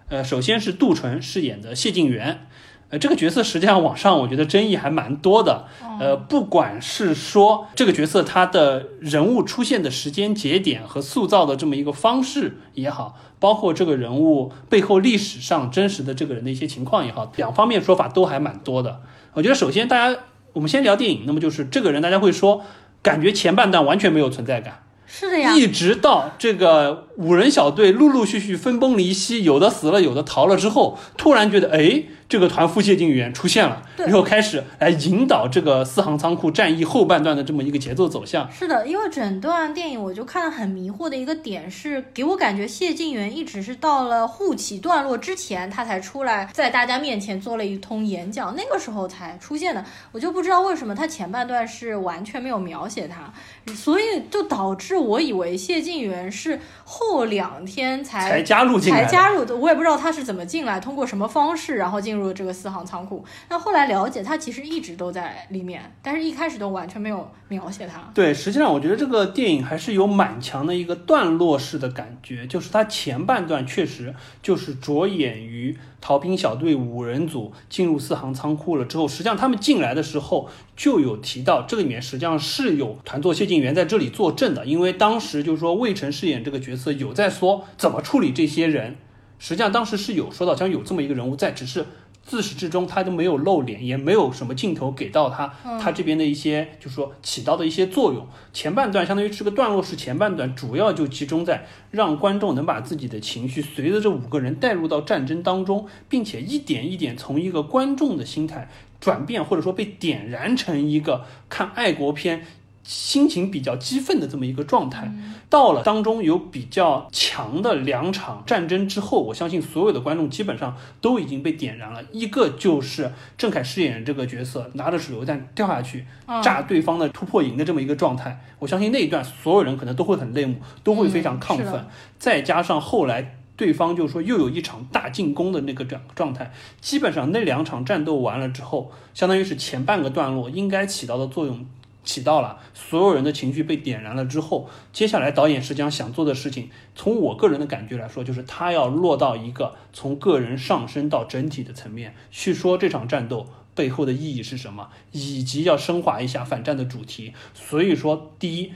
呃，首先是杜淳饰演的谢晋元，呃，这个角色实际上网上我觉得争议还蛮多的。呃，不管是说这个角色他的人物出现的时间节点和塑造的这么一个方式也好，包括这个人物背后历史上真实的这个人的一些情况也好，两方面说法都还蛮多的。我觉得首先大家我们先聊电影，那么就是这个人大家会说，感觉前半段完全没有存在感。是的呀，一直到这个五人小队陆陆续续分崩离析，有的死了，有的逃了之后，突然觉得，哎，这个团副谢晋元出现了，对然后开始来引导这个四行仓库战役后半段的这么一个节奏走向。是的，因为整段电影我就看得很迷惑的一个点是，给我感觉谢晋元一直是到了护旗段落之前，他才出来在大家面前做了一通演讲，那个时候才出现的。我就不知道为什么他前半段是完全没有描写他，所以就导致我以为谢晋元是后两天才才加入进来，才加入的，我也不知道他是怎么进来，通过什么方式，然后进进入了这个四行仓库。那后来了解，他其实一直都在里面，但是一开始都完全没有描写他。对，实际上我觉得这个电影还是有蛮强的一个段落式的感觉，就是它前半段确实就是着眼于逃兵小队五人组进入四行仓库了之后，实际上他们进来的时候就有提到，这里面实际上是有团座谢晋元在这里坐镇的，因为当时就是说魏晨饰演这个角色有在说怎么处理这些人，实际上当时是有说到，像有这么一个人物在，只是。自始至终他都没有露脸，也没有什么镜头给到他，他这边的一些就是说起到的一些作用。前半段相当于是个段落式前半段，主要就集中在让观众能把自己的情绪随着这五个人带入到战争当中，并且一点一点从一个观众的心态转变，或者说被点燃成一个看爱国片。心情比较激愤的这么一个状态，到了当中有比较强的两场战争之后，我相信所有的观众基本上都已经被点燃了。一个就是郑恺饰演这个角色拿着手榴弹掉下去炸对方的突破营的这么一个状态，我相信那一段所有人可能都会很泪目，都会非常亢奋。再加上后来对方就说又有一场大进攻的那个状状态，基本上那两场战斗完了之后，相当于是前半个段落应该起到的作用起到了，所有人的情绪被点燃了之后，接下来导演实际上想做的事情，从我个人的感觉来说，就是他要落到一个从个人上升到整体的层面去说这场战斗。背后的意义是什么，以及要升华一下反战的主题。所以说，第一，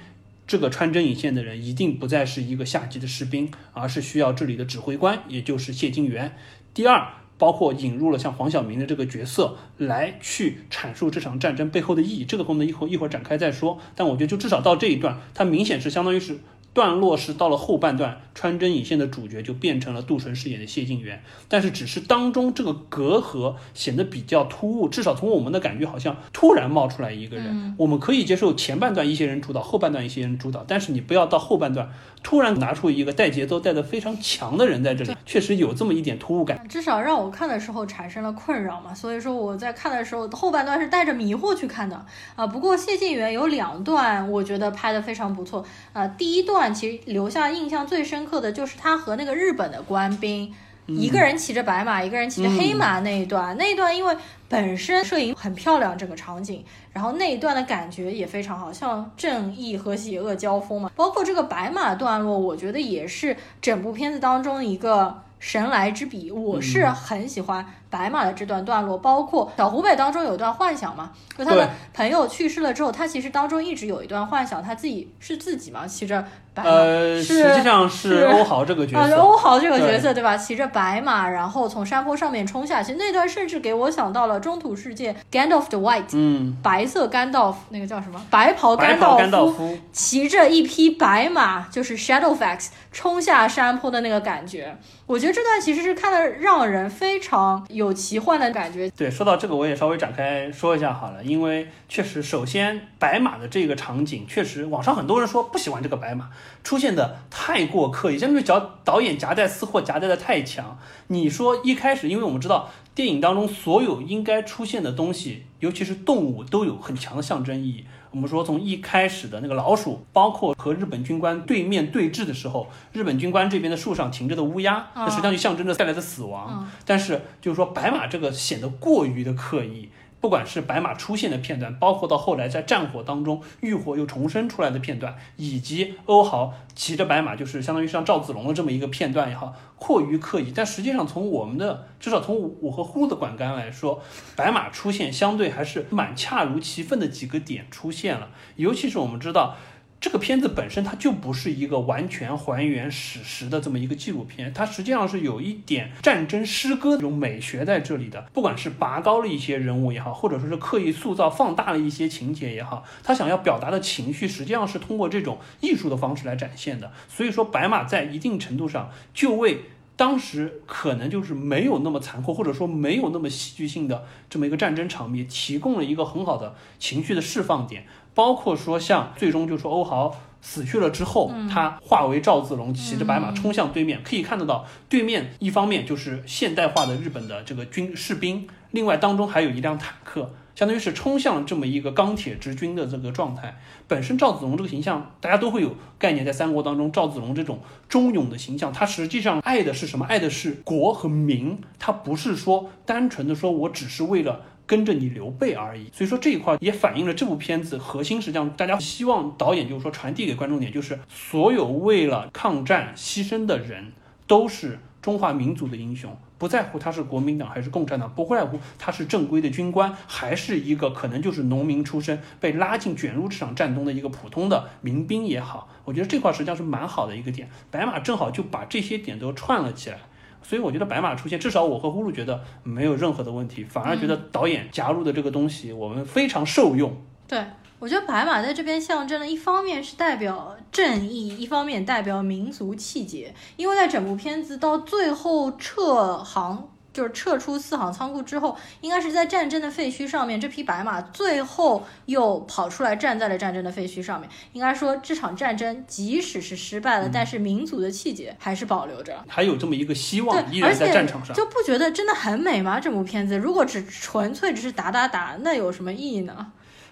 这个穿针引线的人一定不再是一个下级的士兵，而是需要这里的指挥官，也就是谢晋元。第二，包括引入了像黄晓明的这个角色来去阐述这场战争背后的意义，这个功能一会儿一会儿展开再说。但我觉得就至少到这一段，它明显是相当于是。段落是到了后半段，穿针引线的主角就变成了杜淳饰演的谢晋元，但是只是当中这个隔阂显得比较突兀，至少从我们的感觉好像突然冒出来一个人。我们可以接受前半段一些人主导，后半段一些人主导，但是你不要到后半段突然拿出一个带节奏带的非常强的人在这里，确实有这么一点突兀感。至少让我看的时候产生了困扰嘛，所以说我在看的时候后半段是带着迷惑去看的啊。不过谢晋元有两段我觉得拍的非常不错啊，第一段其实留下印象最深刻的就是他和那个日本的官兵。一个人骑着白马，一个人骑着黑马那一段，那一段因为本身摄影很漂亮，整个场景，然后那一段的感觉也非常好，像正义和邪恶交锋嘛。包括这个白马段落，我觉得也是整部片子当中一个神来之笔，我是很喜欢。白马的这段段落，包括小湖北当中有一段幻想嘛，就他的朋友去世了之后，他其实当中一直有一段幻想，他自己是自己嘛，骑着白马，呃，实际上是欧豪这个角色，欧豪这个角色对吧？骑着白马，然后从山坡上面冲下去，那段甚至给我想到了中土世界 Gandalf the White，嗯，白色甘道夫那个叫什么？白袍甘道夫骑着一匹白马，就是 Shadowfax 冲下山坡的那个感觉，我觉得这段其实是看的让人非常。有奇幻的感觉。对，说到这个，我也稍微展开说一下好了。因为确实，首先白马的这个场景，确实网上很多人说不喜欢这个白马出现的太过刻意，相当于导导演夹带私货夹带的太强。你说一开始，因为我们知道电影当中所有应该出现的东西，尤其是动物，都有很强的象征意义。我们说，从一开始的那个老鼠，包括和日本军官对面对峙的时候，日本军官这边的树上停着的乌鸦，那实际上就象征着带来的死亡。但是，就是说白马这个显得过于的刻意。不管是白马出现的片段，包括到后来在战火当中浴火又重生出来的片段，以及欧豪骑着白马，就是相当于像赵子龙的这么一个片段也好，过于刻意。但实际上，从我们的至少从我和呼的管干来说，白马出现相对还是蛮恰如其分的几个点出现了，尤其是我们知道。这个片子本身它就不是一个完全还原史实的这么一个纪录片，它实际上是有一点战争诗歌这种美学在这里的。不管是拔高了一些人物也好，或者说是刻意塑造、放大了一些情节也好，他想要表达的情绪实际上是通过这种艺术的方式来展现的。所以说，白马在一定程度上就为当时可能就是没有那么残酷，或者说没有那么戏剧性的这么一个战争场面，提供了一个很好的情绪的释放点。包括说像最终就说欧豪死去了之后，他化为赵子龙，骑着白马冲向对面，可以看得到对面一方面就是现代化的日本的这个军士兵，另外当中还有一辆坦克，相当于是冲向这么一个钢铁直军的这个状态。本身赵子龙这个形象，大家都会有概念，在三国当中，赵子龙这种忠勇的形象，他实际上爱的是什么？爱的是国和民，他不是说单纯的说我只是为了。跟着你刘备而已，所以说这一块也反映了这部片子核心，实际上大家希望导演就是说传递给观众点，就是所有为了抗战牺牲的人都是中华民族的英雄，不在乎他是国民党还是共产党，不在乎他是正规的军官还是一个可能就是农民出身被拉进卷入这场战争的一个普通的民兵也好，我觉得这块实际上是蛮好的一个点，白马正好就把这些点都串了起来。所以我觉得白马出现，至少我和呼噜觉得没有任何的问题，反而觉得导演加入的这个东西，我们非常受用。对，我觉得白马在这边象征的，一方面是代表正义，一方面代表民族气节，因为在整部片子到最后撤航。就是撤出四行仓库之后，应该是在战争的废墟上面，这匹白马最后又跑出来站在了战争的废墟上面。应该说，这场战争即使是失败了，但是民族的气节还是保留着，还有这么一个希望，依然在战场上。就不觉得真的很美吗？这部片子如果只纯粹只是打打打，那有什么意义呢？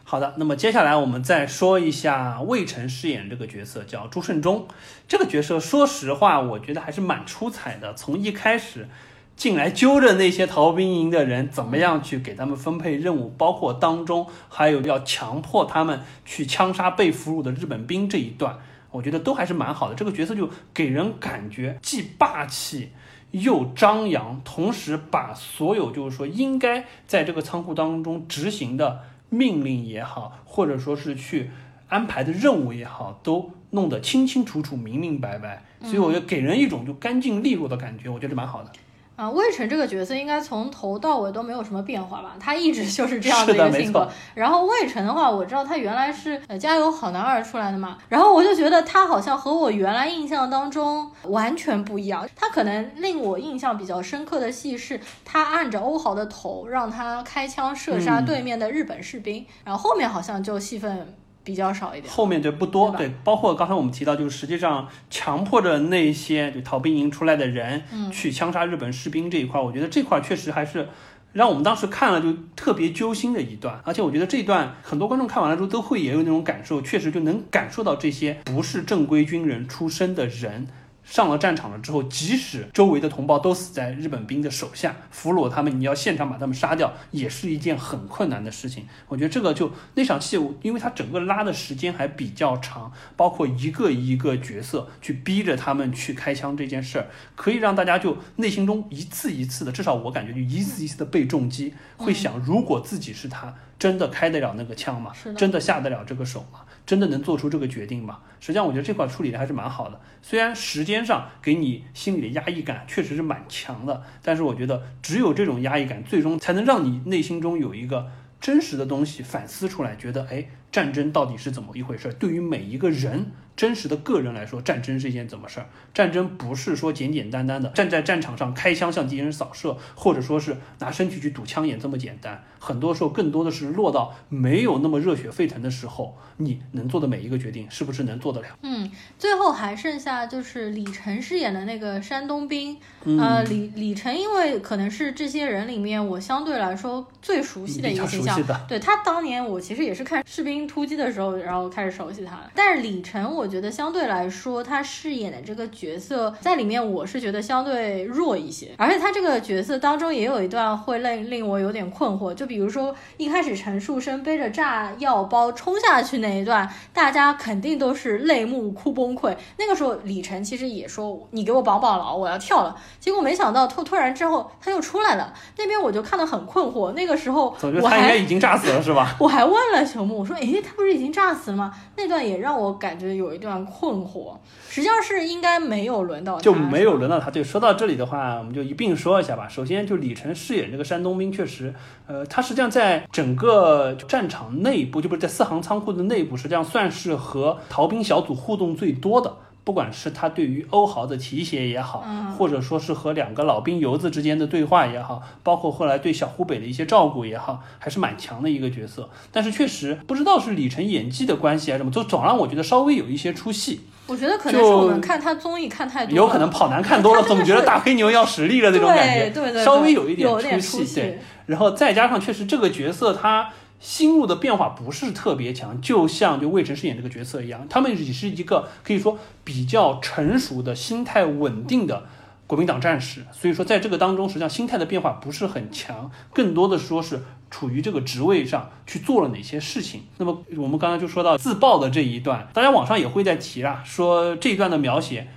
好的，那么接下来我们再说一下魏晨饰演这个角色，叫朱顺忠。这个角色，说实话，我觉得还是蛮出彩的。从一开始。进来揪着那些逃兵营的人，怎么样去给他们分配任务？包括当中还有要强迫他们去枪杀被俘虏的日本兵这一段，我觉得都还是蛮好的。这个角色就给人感觉既霸气又张扬，同时把所有就是说应该在这个仓库当中执行的命令也好，或者说是去安排的任务也好，都弄得清清楚楚、明明白白。所以我觉得给人一种就干净利落的感觉，我觉得蛮好的。啊，魏晨这个角色应该从头到尾都没有什么变化吧？他一直就是这样的一个性格。然后魏晨的话，我知道他原来是呃《加油好男儿》出来的嘛，然后我就觉得他好像和我原来印象当中完全不一样。他可能令我印象比较深刻的戏是，他按着欧豪的头让他开枪射杀嗯对面的日本士兵，然后后面好像就戏份比较少一点。后面就不多，对对，包括刚才我们提到，就是实际上强迫着那些就逃兵营出来的人，嗯去枪杀日本士兵这一块，我觉得这块确实还是让我们当时看了就特别揪心的一段，而且我觉得这一段很多观众看完了之后都会也有那种感受，确实就能感受到这些不是正规军人出身的人。上了战场了之后，即使周围的同胞都死在日本兵的手下，俘虏他们，你要现场把他们杀掉，也是一件很困难的事情。我觉得这个就那场戏，因为它整个拉的时间还比较长，包括一个一个角色去逼着他们去开枪这件事儿，可以让大家就内心中一次一次的，至少我感觉就一次一次的被重击，会想如果自己是他，真的开得了那个枪吗真的下得了这个手吗？真的能做出这个决定吗？实际上，我觉得这块处理的还是蛮好的。虽然时间上给你心里的压抑感确实是蛮强的，但是我觉得只有这种压抑感，最终才能让你内心中有一个真实的东西反思出来，觉得哎，战争到底是怎么一回事儿？对于每一个人。真实的个人来说，战争是一件怎么事儿？战争不是说简简单单的站在战场上开枪向敌人扫射，或者说是拿身体去堵枪眼这么简单。很多时候，更多的是落到没有那么热血沸腾的时候，你能做的每一个决定，是不是能做得了？嗯，最后还剩下就是李晨饰演的那个山东兵，嗯呃，李李晨因为可能是这些人里面我相对来说最熟悉的一个形象对他当年我其实也是看士兵突击的时候，然后开始熟悉他了。但是李晨，我觉得相对来说，他饰演的这个角色在里面，我是觉得相对弱一些。而且他这个角色当中也有一段会令令我有点困惑，就比如说一开始陈树生背着炸药包冲下去那一段，大家肯定都是泪目哭崩溃。那个时候李晨其实也说：“你给我绑绑牢，我要跳了。”结果没想到突突然之后他又出来了，那边我就看得很困惑。那个时候总觉得我还他应该已经炸死了，是吧？我还问了熊木，我说：“诶，他不是已经炸死了吗？”那段也让我感觉有一段困惑。实际上是应该没有轮到他，就没有轮到他。对，说到这里的话，我们就一并说一下吧。首先，就李晨饰演这个山东兵，确实，呃，他实际上在整个战场内部，就不是在四行仓库的内部，实际上算是和逃兵小组互动最多的。不管是他对于欧豪的提携也好，嗯或者说是和两个老兵游子之间的对话也好，包括后来对小湖北的一些照顾也好，还是蛮强的一个角色。但是确实不知道是李晨演技的关系还是什么，就总让我觉得稍微有一些出戏。我觉得可能是我们看他综艺看太多了，有可能跑男看多了，总觉得大黑牛要实力了那种感觉，对对对，稍微有一点出。戏，对，然后再加上确实这个角色他心路的变化不是特别强，就像就魏晨饰演这个角色一样，他们也是一个可以说比较成熟的、心态稳定的。国民党战士，所以说在这个当中，实际上心态的变化不是很强，更多的说是处于这个职位上去做了哪些事情。那么我们刚才就说到自爆的这一段，大家网上也会在提啊，说这一段的描写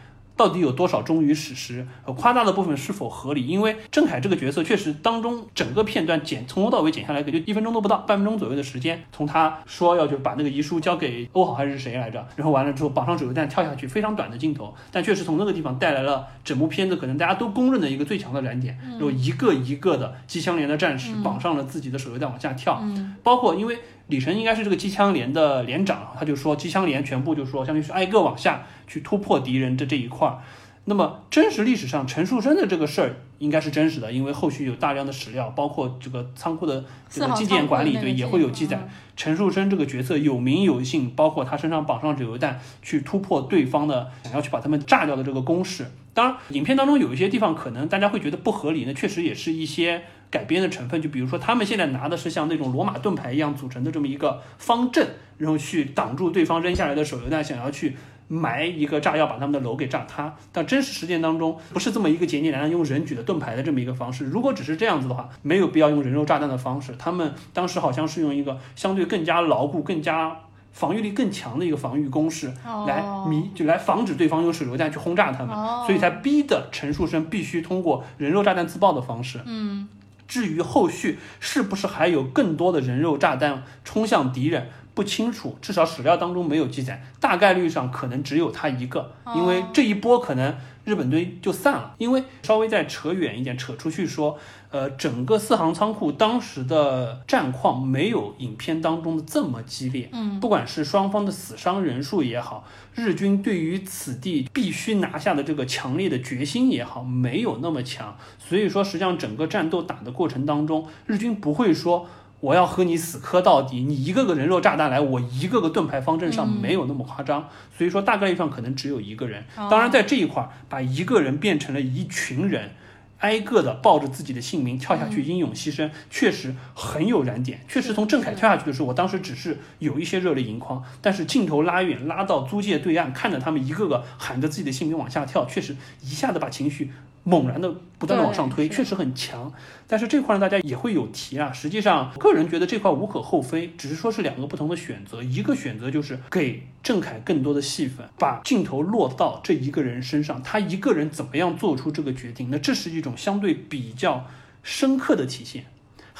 到底有多少忠于史实，呃，夸大的部分是否合理？因为郑恺这个角色确实当中整个片段剪从头到尾剪下来，也就一分钟都不到，半分钟左右的时间。从他说要就把那个遗书交给欧豪还是谁来着，然后完了之后绑上手榴弹跳下去，非常短的镜头，但确实从那个地方带来了整部片子可能大家都公认的一个最强的燃点，然后一个一个的机枪连的战士绑上了自己的手榴弹往下跳，嗯包括因为李晨应该是这个机枪连的连长，他就说机枪连全部就说相当于是挨个往下去突破敌人的这一块儿。那么真实历史上陈树生的这个事儿应该是真实的，因为后续有大量的史料，包括这个仓库的这个纪念管理，对也会有记载。陈树生这个角色有名有姓，包括他身上绑上手榴弹，去突破对方的想要去把他们炸掉的这个攻势。当然，影片当中有一些地方可能大家会觉得不合理，那确实也是一些改编的成分。就比如说，他们现在拿的是像那种罗马盾牌一样组成的这么一个方阵，然后去挡住对方扔下来的手榴弹，想要去埋一个炸药把他们的楼给炸塌。但真实实践当中不是这么一个简简单单用人举的盾牌的这么一个方式。如果只是这样子的话，没有必要用人肉炸弹的方式。他们当时好像是用一个相对更加牢固、更加防御力更强的一个防御攻势哦来迷，就来防止对方用手榴弹去轰炸他们，哦所以才逼的陈树生必须通过人肉炸弹自爆的方式。嗯，至于后续是不是还有更多的人肉炸弹冲向敌人，不清楚，至少史料当中没有记载，大概率上可能只有他一个，因为这一波可能日本队就散了。因为稍微再扯远一点，扯出去说，呃，整个四行仓库当时的战况没有影片当中的这么激烈。嗯，不管是双方的死伤人数也好，日军对于此地必须拿下的这个强烈的决心也好，没有那么强。所以说，实际上整个战斗打的过程当中，日军不会说。我要和你死磕到底，你一个个人肉炸弹来，我一个个盾牌方阵上没有那么夸张，所以说大概率上可能只有一个人。当然，在这一块儿，把一个人变成了一群人，挨个的抱着自己的姓名跳下去，英勇牺牲，确实很有燃点。确实，从郑恺跳下去的时候，我当时只是有一些热泪盈眶，但是镜头拉远，拉到租界对岸，看着他们一个个喊着自己的姓名往下跳，确实一下子把情绪。猛然的不断的往上推，确实很强。但是这块呢，大家也会有提啊。实际上，个人觉得这块无可厚非，只是说是两个不同的选择。一个选择就是给郑恺更多的戏份，把镜头落到这一个人身上，他一个人怎么样做出这个决定？那这是一种相对比较深刻的体现。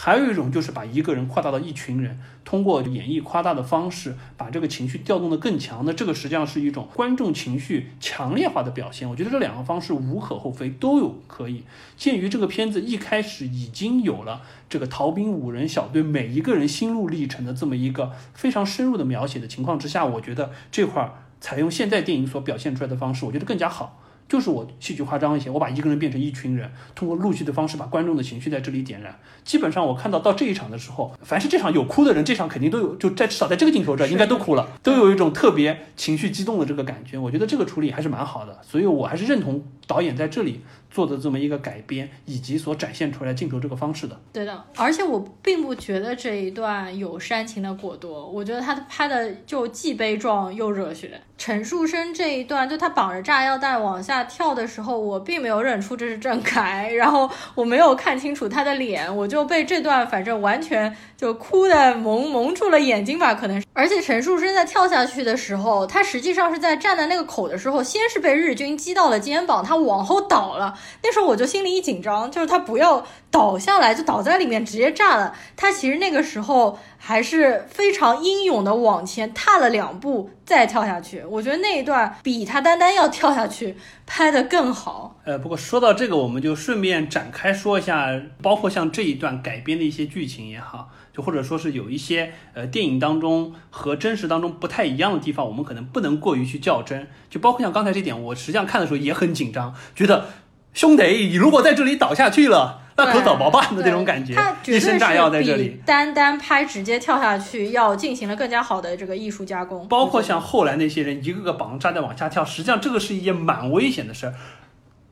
还有一种就是把一个人扩大到一群人，通过演绎夸大的方式，把这个情绪调动的更强。那这个实际上是一种观众情绪强烈化的表现。我觉得这两个方式无可厚非，都有可以。鉴于这个片子一开始已经有了这个逃兵五人小队每一个人心路历程的这么一个非常深入的描写的情况之下，我觉得这块儿采用现在电影所表现出来的方式，我觉得更加好。就是我戏剧夸张一些，我把一个人变成一群人，通过陆续的方式把观众的情绪在这里点燃。基本上我看到到这一场的时候，凡是这场有哭的人，这场肯定都有，就在至少在这个镜头这儿应该都哭了，都有一种特别情绪激动的这个感觉。我觉得这个处理还是蛮好的，所以我还是认同导演在这里做的这么一个改编，以及所展现出来镜头这个方式的。对的，而且我并不觉得这一段有煽情的过多，我觉得他拍的就既悲壮又热血。陈树生这一段，就他绑着炸药袋往下跳的时候，我并没有认出这是郑恺，然后我没有看清楚他的脸，我就被这段反正完全就哭的蒙蒙住了眼睛吧，可能。而且陈树生在跳下去的时候，他实际上是在站在那个口的时候，先是被日军击到了肩膀，他往后倒了。那时候我就心里一紧张，就是他不要倒下来，就倒在里面直接炸了。他其实那个时候。还是非常英勇的往前踏了两步，再跳下去。我觉得那一段比他单单要跳下去拍的更好。呃，不过说到这个，我们就顺便展开说一下，包括像这一段改编的一些剧情也好，就或者说是有一些呃电影当中和真实当中不太一样的地方，我们可能不能过于去较真。就包括像刚才这点，我实际上看的时候也很紧张，觉得兄弟，你如果在这里倒下去了。那可怎么办的这种感觉？一身炸药在这里，单单拍直接跳下去，要进行了更加好的这个艺术加工。包括像后来那些人一个个绑着炸弹往下跳，实际上这个是一件蛮危险的事儿。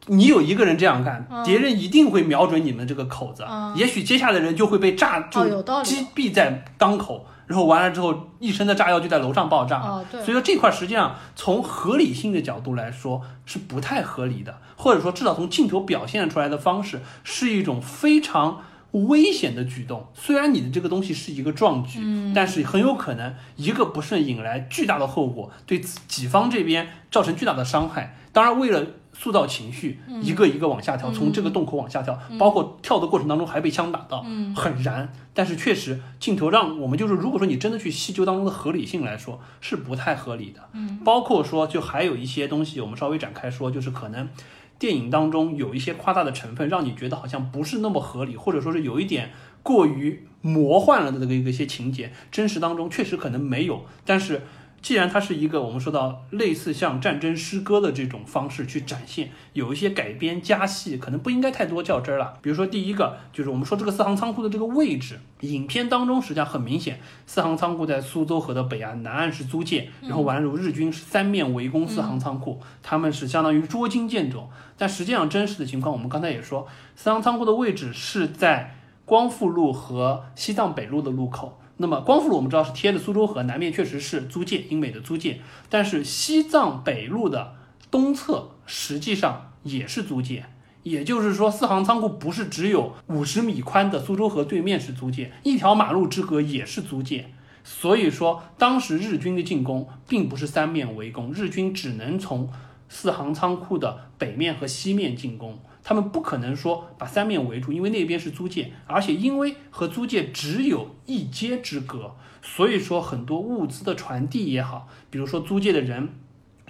你有一个人这样干，敌人一定会瞄准你们这个口子，也许接下来的人就会被炸，就击毙在当口。然后完了之后，一身的炸药就在楼上爆炸。哦，对。所以说这块实际上从合理性的角度来说是不太合理的，或者说至少从镜头表现出来的方式是一种非常危险的举动。虽然你的这个东西是一个壮举，嗯，但是很有可能一个不慎引来巨大的后果，对己方这边造成巨大的伤害。当然，为了塑造情绪，一个一个往下跳，从这个洞口往下跳，包括跳的过程当中还被枪打到，很燃。但是确实，镜头让我们就是，如果说你真的去细究当中的合理性来说，是不太合理的。嗯，包括说，就还有一些东西，我们稍微展开说，就是可能电影当中有一些夸大的成分，让你觉得好像不是那么合理，或者说是有一点过于魔幻了的这个一些情节，真实当中确实可能没有，但是。既然它是一个我们说到类似像战争诗歌的这种方式去展现，有一些改编加戏，可能不应该太多较真儿了。比如说第一个就是我们说这个四行仓库的这个位置，影片当中实际上很明显，四行仓库在苏州河的北岸，南岸是租界，然后宛如日军是三面围攻四行仓库，他们是相当于捉襟见肘。但实际上真实的情况，我们刚才也说，四行仓库的位置是在光复路和西藏北路的路口。那么光复路我们知道是贴着苏州河，南面确实是租界，英美的租界。但是西藏北路的东侧实际上也是租界，也就是说四行仓库不是只有五十米宽的苏州河对面是租界，一条马路之隔也是租界。所以说当时日军的进攻并不是三面围攻，日军只能从四行仓库的北面和西面进攻。他们不可能说把三面围住，因为那边是租界，而且因为和租界只有一街之隔，所以说很多物资的传递也好，比如说租界的人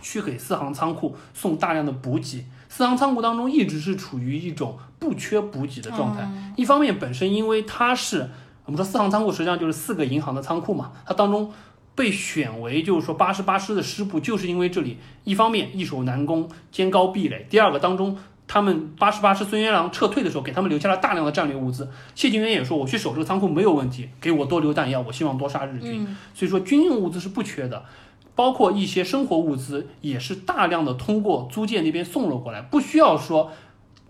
去给四行仓库送大量的补给，四行仓库当中一直是处于一种不缺补给的状态。一方面，本身因为它是我们说四行仓库实际上就是四个银行的仓库嘛，它当中被选为就是说八十八师的师部，就是因为这里一方面易守难攻、坚高壁垒，第二个当中。他们八十八师孙元良撤退的时候，给他们留下了大量的战略物资。谢晋元也说：“我去守这个仓库没有问题，给我多留弹药，我希望多杀日军。”所以说军用物资是不缺的，包括一些生活物资也是大量的通过租界那边送了过来，不需要说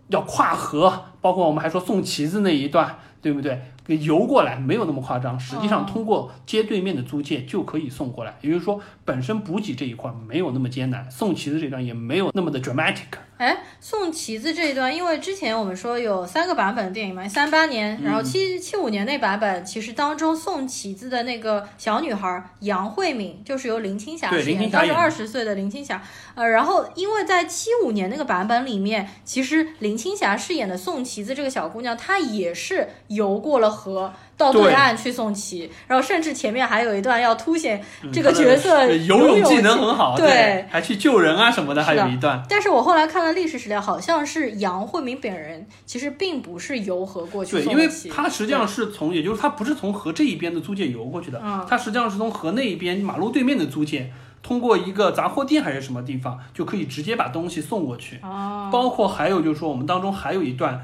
要跨河。包括我们还说送旗子那一段，对不对？给游过来没有那么夸张，实际上通过街对面的租界就可以送过来。也就是说，本身补给这一块没有那么艰难，送旗子这段也没有那么的 dramatic。哎，送旗子这一段，因为之前我们说有三个版本的电影嘛，三八年，然后七七五年那版本，其实当中送旗子的那个小女孩杨慧敏，就是由林青霞饰演，当时二十岁的林青霞。呃，然后因为在七五年那个版本里面，其实林青霞饰演的送旗子这个小姑娘，她也是游过了河。到对岸去送旗，然后甚至前面还有一段要凸显这个角色游泳技能很好，对，还去救人啊什么的，还有一段。但是我后来看了历史史料，好像是杨慧明本人其实并不是游河过去对，因为他实际上是从，也就是他不是从河这一边的租界游过去的，他实际上是从河那一边马路对面的租界，通过一个杂货店还是什么地方，就可以直接把东西送过去。哦，包括还有就是说，我们当中还有一段。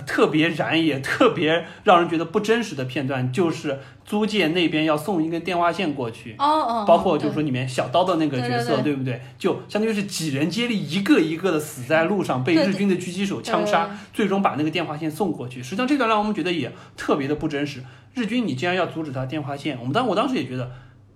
特别燃也特别让人觉得不真实的片段，就是租界那边要送一根电话线过去，哦哦，包括就是说里面小刀的那个角色，对不对？就相当于是几人接力，一个一个的死在路上，被日军的狙击手枪杀，最终把那个电话线送过去。实际上这段让我们觉得也特别的不真实。日军你既然要阻止他电话线，我们当我当时也觉得。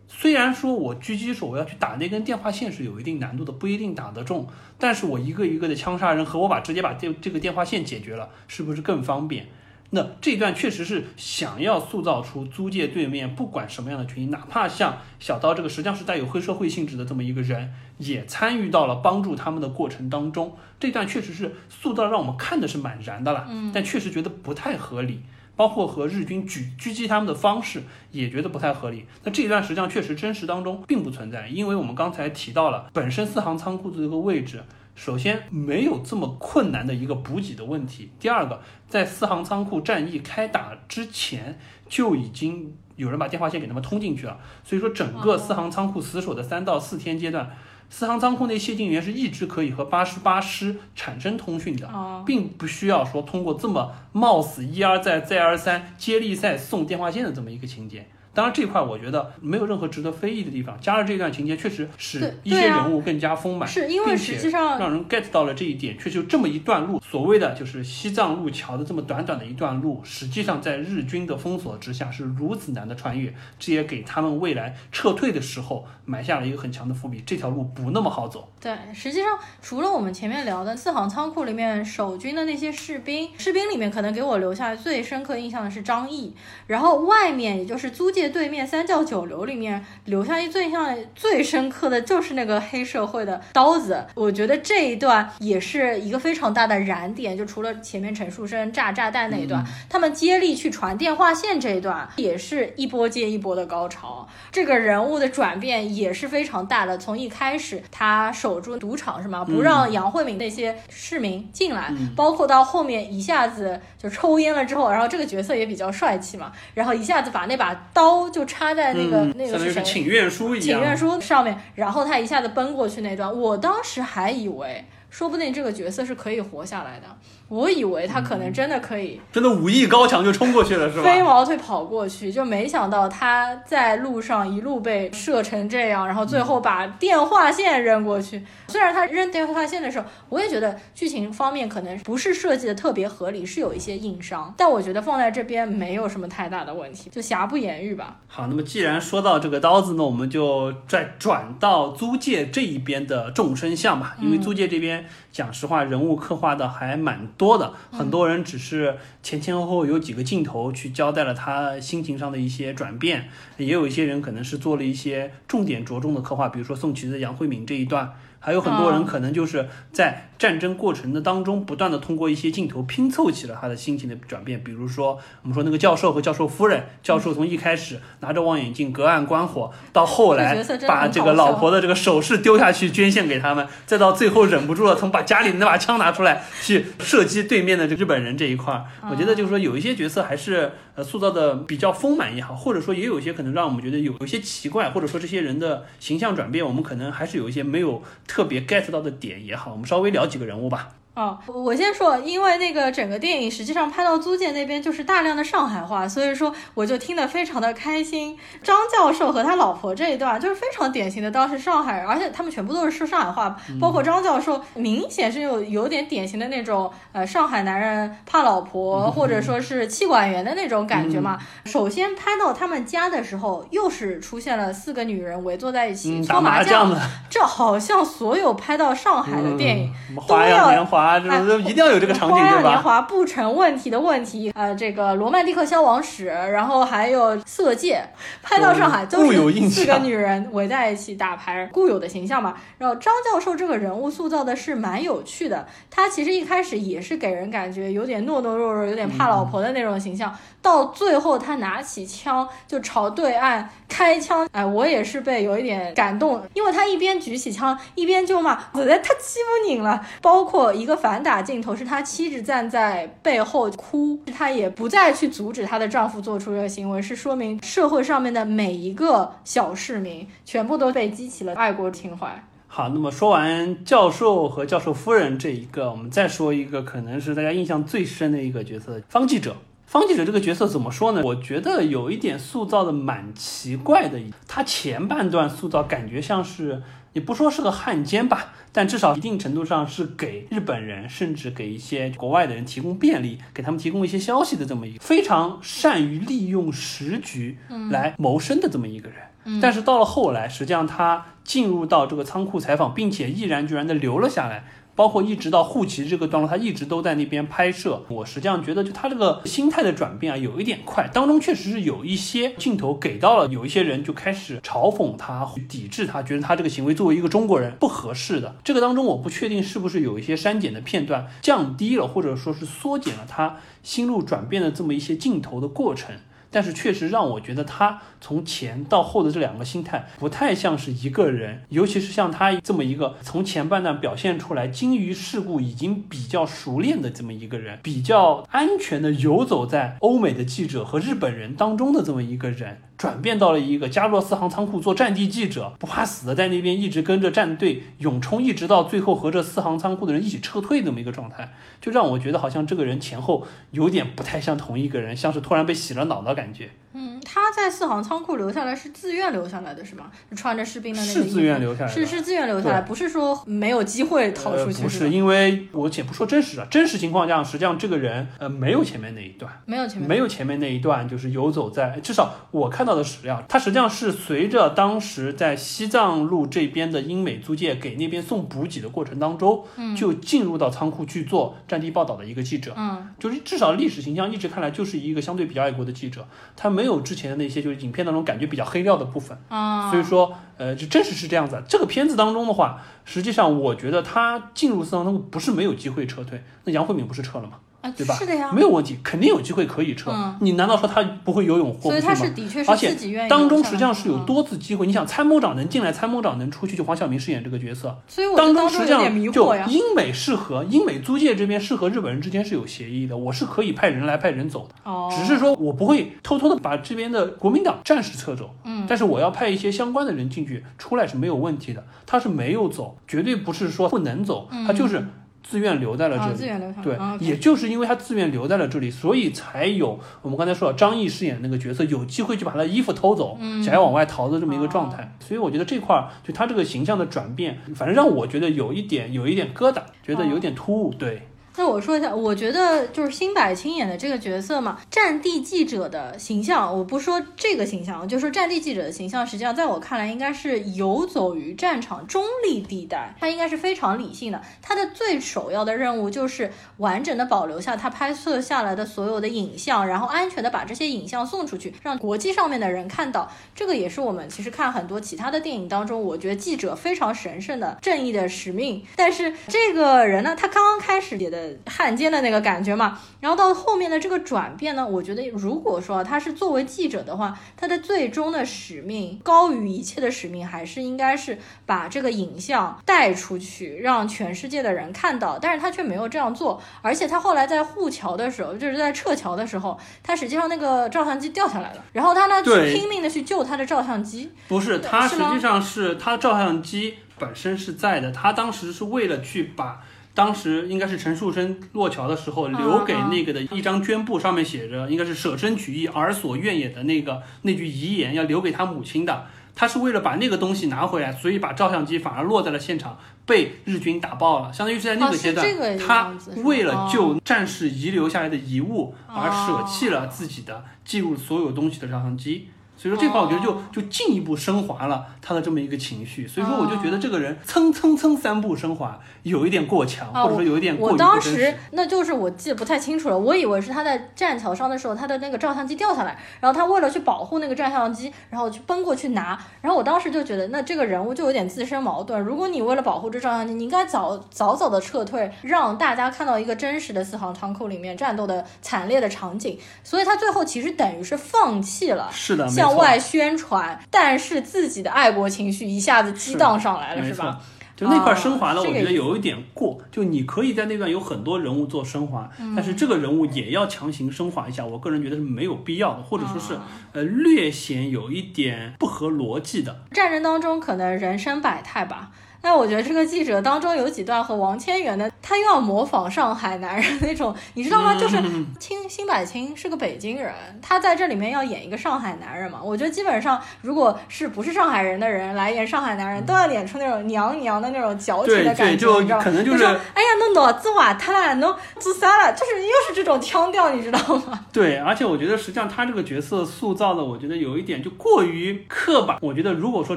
虽然说我狙击手我要去打那根电话线是有一定难度的，不一定打得中，但是我一个一个的枪杀人和我把直接把这这个电话线解决了，是不是更方便？那这段确实是想要塑造出租界对面不管什么样的群体，哪怕像小刀这个实际上是带有黑社会性质的这么一个人，也参与到了帮助他们的过程当中。这段确实是塑造让我们看的是蛮燃的了，嗯，但确实觉得不太合理。包括和日军狙狙击他们的方式也觉得不太合理。那这一段实际上确实真实当中并不存在，因为我们刚才提到了本身四行仓库的这个位置，首先没有这么困难的一个补给的问题。第二个，在四行仓库战役开打之前就已经有人把电话线给他们通进去了，所以说整个四行仓库死守的三到四天阶段。四行仓库内谢晋元是一直可以和八十八师产生通讯的，并不需要说通过这么冒死一而再再而三接力赛送电话线的这么一个情节。当然这块我觉得没有任何值得非议的地方，加了这段情节确实使一些人物更加丰满，是因为实际上让人 get 到了这一点，确实这么一段路，所谓的就是西藏路桥的这么短短的一段路，实际上在日军的封锁之下是如此难的穿越，这也给他们未来撤退的时候埋下了一个很强的伏笔，这条路不那么好走。对，实际上除了我们前面聊的四行仓库里面守军的那些士兵，士兵里面可能给我留下最深刻印象的是张毅，然后外面也就是租界。对面三教九流里面留下一最印象最深刻的就是那个黑社会的刀子，我觉得这一段也是一个非常大的燃点。就除了前面陈树生炸炸弹那一段，他们接力去传电话线这一段，也是一波接一波的高潮。这个人物的转变也是非常大的，从一开始他守住赌场是吗？不让杨慧敏那些市民进来，包括到后面一下子就抽烟了之后，然后这个角色也比较帅气嘛，然后一下子把那把刀。就插在那个那个是谁？请愿书一样。请愿书上面，然后他一下子奔过去那段，我当时还以为，说不定这个角色是可以活下来的。我以为他可能真的可以，真的武艺高强就冲过去了，是吧？飞毛腿跑过去，就没想到他在路上一路被射成这样，然后最后把电话线扔过去。虽然他扔电话线的时候，我也觉得剧情方面可能不是设计的特别合理，是有一些硬伤，但我觉得放在这边没有什么太大的问题，就瑕不掩瑜吧。好，那么既然说到这个刀子呢，我们就再转到租界这一边的众生相吧，因为租界这边讲实话人物刻画的还蛮。多的很多人只是前前后后有几个镜头去交代了他心情上的一些转变，也有一些人可能是做了一些重点着重的刻画，比如说宋琦的杨慧敏这一段，还有很多人哦可能就是在战争过程的当中，不断的通过一些镜头拼凑起了他的心情的转变。比如说，我们说那个教授和教授夫人，教授从一开始拿着望远镜隔岸观火，到后来把这个老婆的这个首饰丢下去捐献给他们，再到最后忍不住了，从把家里那把枪拿出来去射击对面的这日本人这一块儿，我觉得就是说有一些角色还是呃塑造的比较丰满也好，或者说也有一些可能让我们觉得有有一些奇怪，或者说这些人的形象转变，我们可能还是有一些没有特别 get 到的点也好，我们稍微聊几个人物吧。哦，我先说，因为那个整个电影实际上拍到租界那边就是大量的上海话，所以说我就听得非常的开心。张教授和他老婆这一段就是非常典型的当时上海人，而且他们全部都是说上海话，包括张教授明显是有有点典型的那种呃上海男人怕老婆或者说是妻管严的那种感觉嘛。首先拍到他们家的时候，又是出现了四个女人围坐在一起、搓麻将的，这好像所有拍到上海的电影。嗯什么花样年华，这哎种都一定要有这个场景，对花样年？华不成问题的问题，呃，这个罗曼蒂克消亡史，然后还有色戒，拍到上海都有印是四个女人围在一起打牌，固有的形象嘛。然后张教授这个人物塑造的是蛮有趣的，他其实一开始也是给人感觉有点懦懦弱弱、有点怕老婆的那种形象，到最后他拿起枪就朝对岸开枪，哎，我也是被有一点感动，因为他一边举起枪一边就骂，我在太欺负你了。包括一个反打镜头是他妻子站在背后哭，她也不再去阻止她的丈夫做出这个行为，是说明社会上面的每一个小市民全部都被激起了爱国情怀。好，那么说完教授和教授夫人这一个，我们再说一个可能是大家印象最深的一个角色——方记者。方记者这个角色怎么说呢？我觉得有一点塑造的蛮奇怪的。他前半段塑造感觉像是，你不说是个汉奸吧，但至少一定程度上是给日本人，甚至给一些国外的人提供便利，给他们提供一些消息的这么一个非常善于利用时局来谋生的这么一个人。但是到了后来，实际上他进入到这个仓库采访，并且毅然决然的留了下来。包括一直到护旗这个段落，他一直都在那边拍摄。我实际上觉得，就他这个心态的转变啊，有一点快。当中确实是有一些镜头给到了，有一些人就开始嘲讽他、抵制他，觉得他这个行为作为一个中国人不合适的。这个当中，我不确定是不是有一些删减的片段，降低了或者说是缩减了他心路转变的这么一些镜头的过程。但是确实让我觉得他从前到后的这两个心态不太像是一个人，尤其是像他这么一个从前半段表现出来精于世故、已经比较熟练的这么一个人，比较安全的游走在欧美的记者和日本人当中的这么一个人，转变到了一个加入了四行仓库做战地记者，不怕死的在那边一直跟着战队勇冲，一直到最后和这四行仓库的人一起撤退那么一个状态，就让我觉得好像这个人前后有点不太像同一个人，像是突然被洗了脑的感觉。嗯，他在四行仓库留下来是自愿留下来的，是吗？穿着士兵的那个是自愿留下来的是是自愿留下来，不是说没有机会逃出去。呃、不是因为我且不说真实啊，真实情况下，实际上这个人呃没有前面那一段，没有前面没有前面那一段，就是游走在至少我看到的史料，他实际上是随着当时在西藏路这边的英美租界给那边送补给的过程当中，嗯就进入到仓库去做战地报道的一个记者。嗯就是至少历史形象一直看来就是一个相对比较爱国的记者，他没有之前的那些就是影片当中感觉比较黑料的部分。啊，所以说，呃，就真实是这样子。这个片子当中的话，实际上我觉得他进入四行仓库不是没有机会撤退，那杨慧敏不是撤了吗？啊对吧？是的呀，没有问题，肯定有机会可以撤。嗯你难道说他不会游泳或不去吗？他是的确而且是自己愿意当中实际上是有嗯多次机会，你想参谋长能进来，参谋长能出去，就黄晓明饰演这个角色。所以我当中实际上就。英美是和英美租界这边是和日本人之间是有协议的，我是可以派人来派人走的。哦，只是说我不会偷偷的把这边的国民党战士撤走，嗯，但是我要派一些相关的人进去，出来是没有问题的。他是没有走，绝对不是说不能走，他就是自愿留在了这啊，里。对啊，也就是因为他自愿留在了这里，所以才有我们刚才说的张译饰演的那个角色有机会去把他的衣服偷走，嗯想要往外逃的这么一个状哦态。所以我觉得这块儿就他这个形象的转变，反正让我觉得有一点有一点疙瘩，觉得有点突兀。对，那我说一下，我觉得就是辛柏青演的这个角色嘛，战地记者的形象，我不说这个形象，就说战地记者的形象，实际上在我看来应该是游走于战场中立地带，他应该是非常理性的。他的最首要的任务就是完整的保留下他拍摄下来的所有的影像，然后安全的把这些影像送出去，让国际上面的人看到。这个也是我们其实看很多其他的电影当中，我觉得记者非常神圣的正义的使命。但是这个人呢，他刚刚开始写的。汉奸的那个感觉嘛，然后到后面的这个转变呢，我觉得如果说他是作为记者的话，他的最终的使命高于一切的使命，还是应该是把这个影像带出去，让全世界的人看到。但是他却没有这样做，而且他后来在护桥的时候，就是在撤桥的时候，他实际上那个照相机掉下来了，然后他呢去拼命的去救他的照相机。不是，他实际上是他照相机本身是在的，他当时是为了去把。当时应该是陈树生落桥的时候留给那个的一张绢布，上面写着应该是舍身取义，而所愿也的那个那句遗言，要留给他母亲的。他是为了把那个东西拿回来，所以把照相机反而落在了现场，被日军打爆了。相当于是在那个阶段，他为了救战士遗留下来的遗物而舍弃了自己的记录所有东西的照相机。所以说这块我觉得就就进一步升华了他的这么一个情绪，所以说我就觉得这个人蹭蹭蹭三步升华有一点过强，或者说有一点过我当时那就是我记得不太清楚了，我以为是他在栈桥上的时候，他的那个照相机掉下来，然后他为了去保护那个照相机，然后去奔过去拿，然后我当时就觉得那这个人物就有点自身矛盾。如果你为了保护这照相机，你应该早早早的撤退，让大家看到一个真实的四行仓库里面战斗的惨烈的场景。所以他最后其实等于是放弃了，是的。向外宣传，但是自己的爱国情绪一下子激荡上来了，是吧？就那块升华呢，我觉得有一点过。就你可以在那段有很多人物做升华，但是这个人物也要强行升华一下，我个人觉得是没有必要的，或者说是呃略显有一点不合逻辑的。战争当中可能人生百态吧。那我觉得这个记者当中有几段和王千源的，他又要模仿上海男人那种，你知道吗？就是青辛柏青是个北京人，他在这里面要演一个上海男人嘛。我觉得基本上，如果是不是上海人的人来演上海男人，都要演出那种娘娘的那种矫情的感觉，你知道吗？就是哎呀，侬脑子瓦特了，侬做啥了？就是又是这种腔调，你知道吗？对，而且我觉得实际上他这个角色塑造的，我觉得有一点就过于刻板。我觉得如果说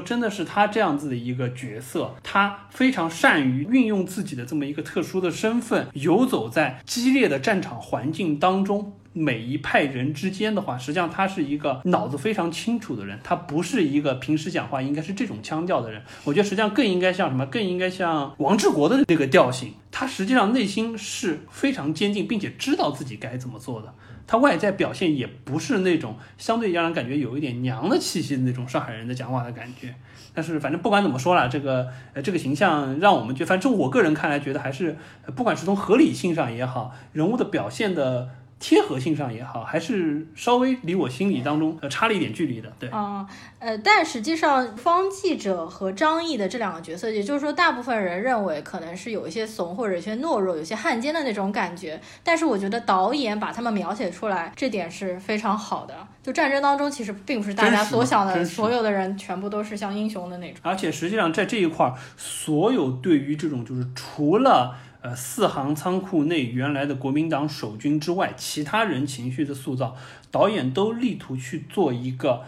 真的是他这样子的一个角色，他。他非常善于运用自己的这么一个特殊的身份，游走在激烈的战场环境当中，每一派人之间的话，实际上他是一个脑子非常清楚的人，他不是一个平时讲话应该是这种腔调的人。我觉得实际上更应该像什么？更应该像王志国的这个调性。他实际上内心是非常坚定，并且知道自己该怎么做的。他外在表现也不是那种相对让人感觉有一点娘的气息的那种上海人的讲话的感觉。但是反正不管怎么说啦，这个呃这个形象让我们觉，反正我个人看来觉得还是，不管是从合理性上也好，人物的表现的。贴合性上也好，还是稍微离我心里当中呃差了一点距离的，对。啊，呃，但实际上方记者和张译的这两个角色，也就是说，大部分人认为可能是有一些怂或者一些懦弱、有些汉奸的那种感觉。但是我觉得导演把他们描写出来，这点是非常好的。就战争当中，其实并不是大家所想的，所有的人全部都是像英雄的那种。而且实际上在这一块儿，所有对于这种就是除了。呃，四行仓库内原来的国民党守军之外，其他人情绪的塑造，导演都力图去做一个，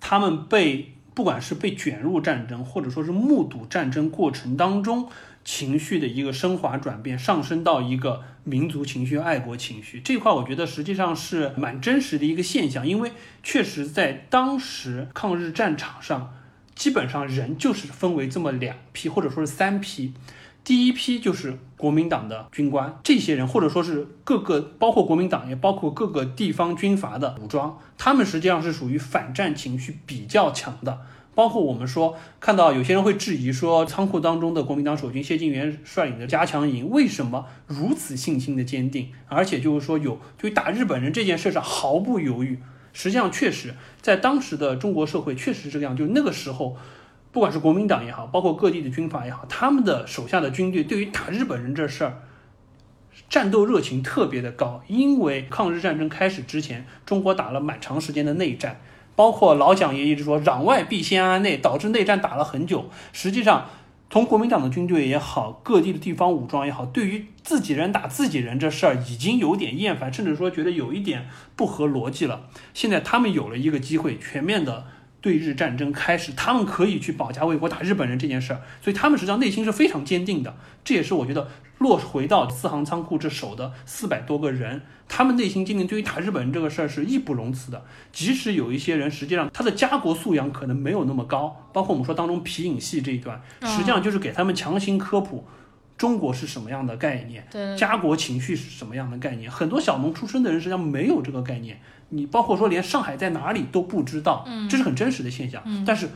他们被不管是被卷入战争，或者说是目睹战争过程当中情绪的一个升华转变，上升到一个民族情绪、爱国情绪这块，我觉得实际上是蛮真实的一个现象，因为确实在当时抗日战场上，基本上人就是分为这么两批，或者说是三批。第一批就是国民党的军官，这些人或者说是各个，包括国民党，也包括各个地方军阀的武装，他们实际上是属于反战情绪比较强的。包括我们说看到有些人会质疑说，仓库当中的国民党守军谢晋元率领的加强营为什么如此信心的坚定，而且就是说有就打日本人这件事上毫不犹豫。实际上，确实在当时的中国社会确实是这样，就那个时候。不管是国民党也好，包括各地的军阀也好，他们的手下的军队对于打日本人这事儿，战斗热情特别的高。因为抗日战争开始之前，中国打了蛮长时间的内战，包括老蒋也一直说攘外必先安内，导致内战打了很久。实际上，从国民党的军队也好，各地的地方武装也好，对于自己人打自己人这事儿已经有点厌烦，甚至说觉得有一点不合逻辑了。现在他们有了一个机会，全面的对日战争开始，他们可以去保家卫国打日本人这件事儿，所以他们实际上内心是非常坚定的。这也是我觉得落回到四行仓库这守的四百多个人，他们内心坚定，对于打日本人这个事儿是义不容辞的。即使有一些人实际上他的家国素养可能没有那么高，包括我们说当中皮影戏这一段，实际上就是给他们强行科普。中国是什么样的概念？对，家国情绪是什么样的概念？很多小农出身的人实际上没有这个概念。你包括说连上海在哪里都不知道，嗯这是很真实的现象。但是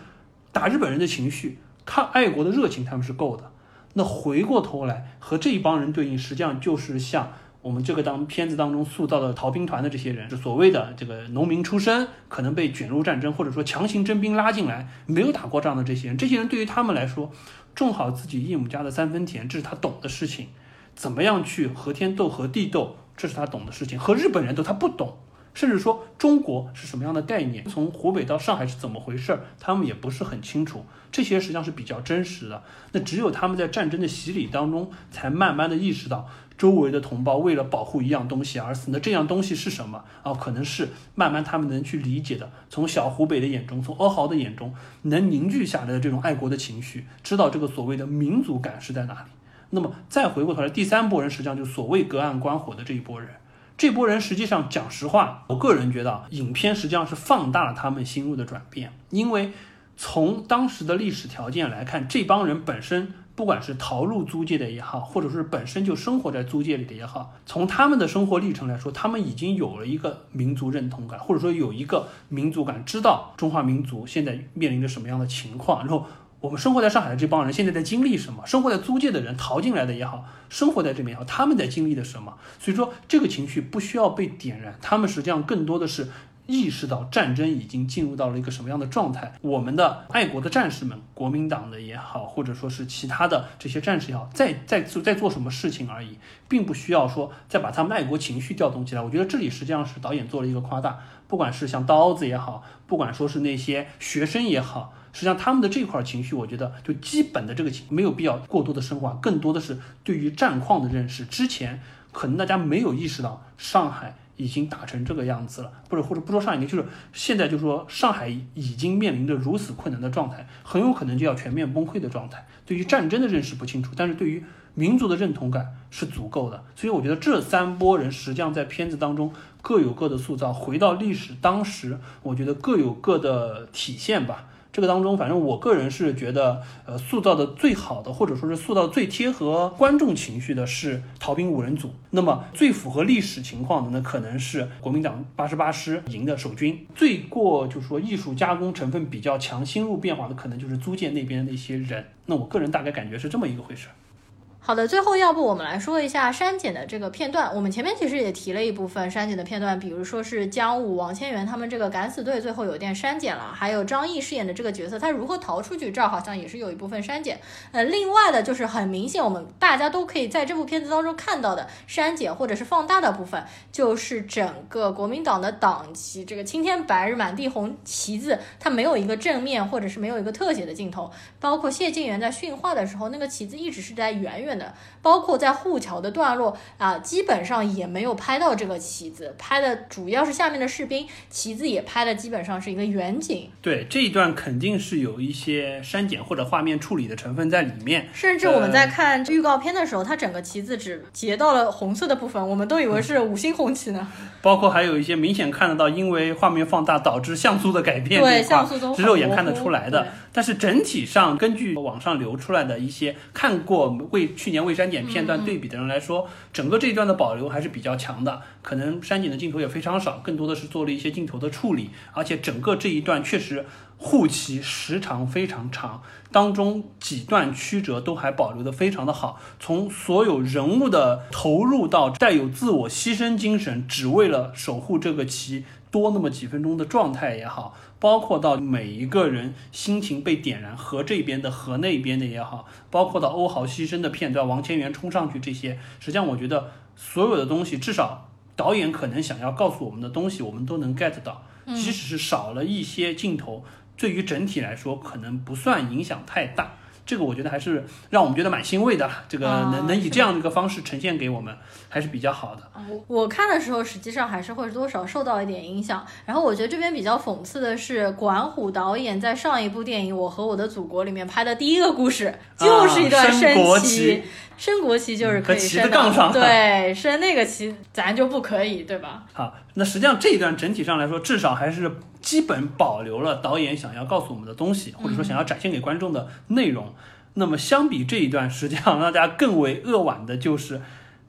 打日本人的情绪，看爱国的热情他们是够的。那回过头来和这一帮人对应，实际上就是像我们这个当片子当中塑造的逃兵团的这些人，是所谓的这个农民出身，可能被卷入战争，或者说强行征兵拉进来，没有打过仗的这些人。这些人对于他们来说，种好自己一亩家的三分田，这是他懂的事情。怎么样去和天斗、和地斗，这是他懂的事情。和日本人斗，他不懂。甚至说中国是什么样的概念，从湖北到上海是怎么回事儿，他们也不是很清楚。这些实际上是比较真实的。那只有他们在战争的洗礼当中，才慢慢的意识到周围的同胞为了保护一样东西而死。那这样东西是什么？啊，可能是慢慢他们能去理解的。从小湖北的眼中，从欧豪的眼中，能凝聚下来的这种爱国的情绪，知道这个所谓的民族感是在哪里。那么再回过头来，第三波人实际上就所谓隔岸观火的这一波人。这波人实际上讲实话，我个人觉得，影片实际上是放大了他们心路的转变，因为从当时的历史条件来看，这帮人本身不管是逃入租界的也好，或者是本身就生活在租界里的也好，从他们的生活历程来说，他们已经有了一个民族认同感，或者说有一个民族感，知道中华民族现在面临着什么样的情况，然后。我们生活在上海的这帮人现在在经历什么？生活在租界的人逃进来的也好，生活在这边也好，他们在经历的什么？所以说这个情绪不需要被点燃，他们实际上更多的是意识到战争已经进入到了一个什么样的状态。我们的爱国的战士们，国民党的也好，或者说是其他的这些战士也好，在在做在做什么事情而已，并不需要说再把他们爱国情绪调动起来。我觉得这里实际上是导演做了一个夸大，不管是像刀子也好，不管说是那些学生也好。实际上，他们的这块情绪，我觉得就基本的这个情没有必要过多的深化，更多的是对于战况的认识。之前可能大家没有意识到上海已经打成这个样子了，或者或者不说上海，就是现在就说上海已经面临着如此困难的状态，很有可能就要全面崩溃的状态。对于战争的认识不清楚，但是对于民族的认同感是足够的。所以我觉得这三波人实际上在片子当中各有各的塑造，回到历史当时，我觉得各有各的体现吧。这个当中，反正我个人是觉得，呃，塑造的最好的，或者说是塑造最贴合观众情绪的是逃兵五人组。那么最符合历史情况的呢，可能是国民党八十八师营的守军。最过就是说艺术加工成分比较强、心路变化的，可能就是租界那边的那些人。那我个人大概感觉是这么一个回事。好的，最后要不我们来说一下删减的这个片段。我们前面其实也提了一部分删减的片段，比如说是姜武、王千源他们这个敢死队最后有点删减了，还有张译饰演的这个角色他如何逃出去，这儿好像也是有一部分删减。呃，另外的就是很明显，我们大家都可以在这部片子当中看到的删减或者是放大的部分，就是整个国民党的党旗，这个青天白日满地红旗子，它没有一个正面或者是没有一个特写的镜头，包括谢晋元在训话的时候，那个旗子一直是在远远的，包括在护桥的段落啊，基本上也没有拍到这个旗子，拍的主要是下面的士兵，旗子也拍的基本上是一个远景。对这一段肯定是有一些删减或者画面处理的成分在里面，甚至我们在看预告片的时候，它整个旗子只截到了红色的部分，我们都以为是五星红旗呢。包括还有一些明显看得到，因为画面放大导致像素的改变，对像素都很是肉眼看得出来的。但是整体上，根据网上流出来的一些看过未去年未删减片嗯段对比的人来说，整个这一段的保留还是比较强的。可能删减的镜头也非常少，更多的是做了一些镜头的处理，而且整个这一段确实护旗时长非常长，当中几段曲折都还保留的非常的好。从所有人物的投入到带有自我牺牲精神，只为了守护这个旗多那么几分钟的状态也好，包括到每一个人心情被点燃，和这边的和那边的也好，包括到欧豪牺牲的片段，王千源冲上去这些，实际上我觉得所有的东西，至少导演可能想要告诉我们的东西，我们都能 get 到，即使是少了一些镜头，对于整体来说可能不算影响太大。这个我觉得还是让我们觉得蛮欣慰的，这个啊能能以这样的一个方式呈现给我们，还是比较好的。我我看的时候，实际上还是会多少受到一点影响。然后我觉得这边比较讽刺的是，管虎导演在上一部电影《我和我的祖国》里面拍的第一个故事，就是一段啊升国旗国旗就是可以和旗子杠上对，升那个旗咱就不可以，对吧？好，那实际上这一段整体上来说，至少还是基本保留了导演想要告诉我们的东西，或者说想要展现给观众的内容。那么相比这一段，实际上让大家更为扼腕的就是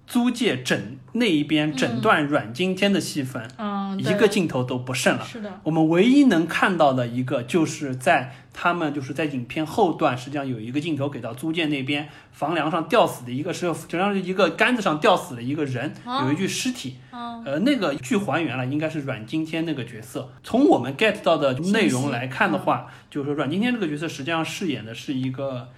租界整那一边整段阮经天的戏份，嗯，一个镜头都不剩了。是的，我们唯一能看到的一个，就是在他们就是在影片后段，实际上有一个镜头给到租界那边房梁上吊死的一个是，实际上是一个杆子上吊死的一个人，哦有一具尸体。嗯，呃，那个据还原了，应该是阮经天那个角色。从我们 get 到的内容来看的话，就是说阮经天这个角色实际上饰演的是一个。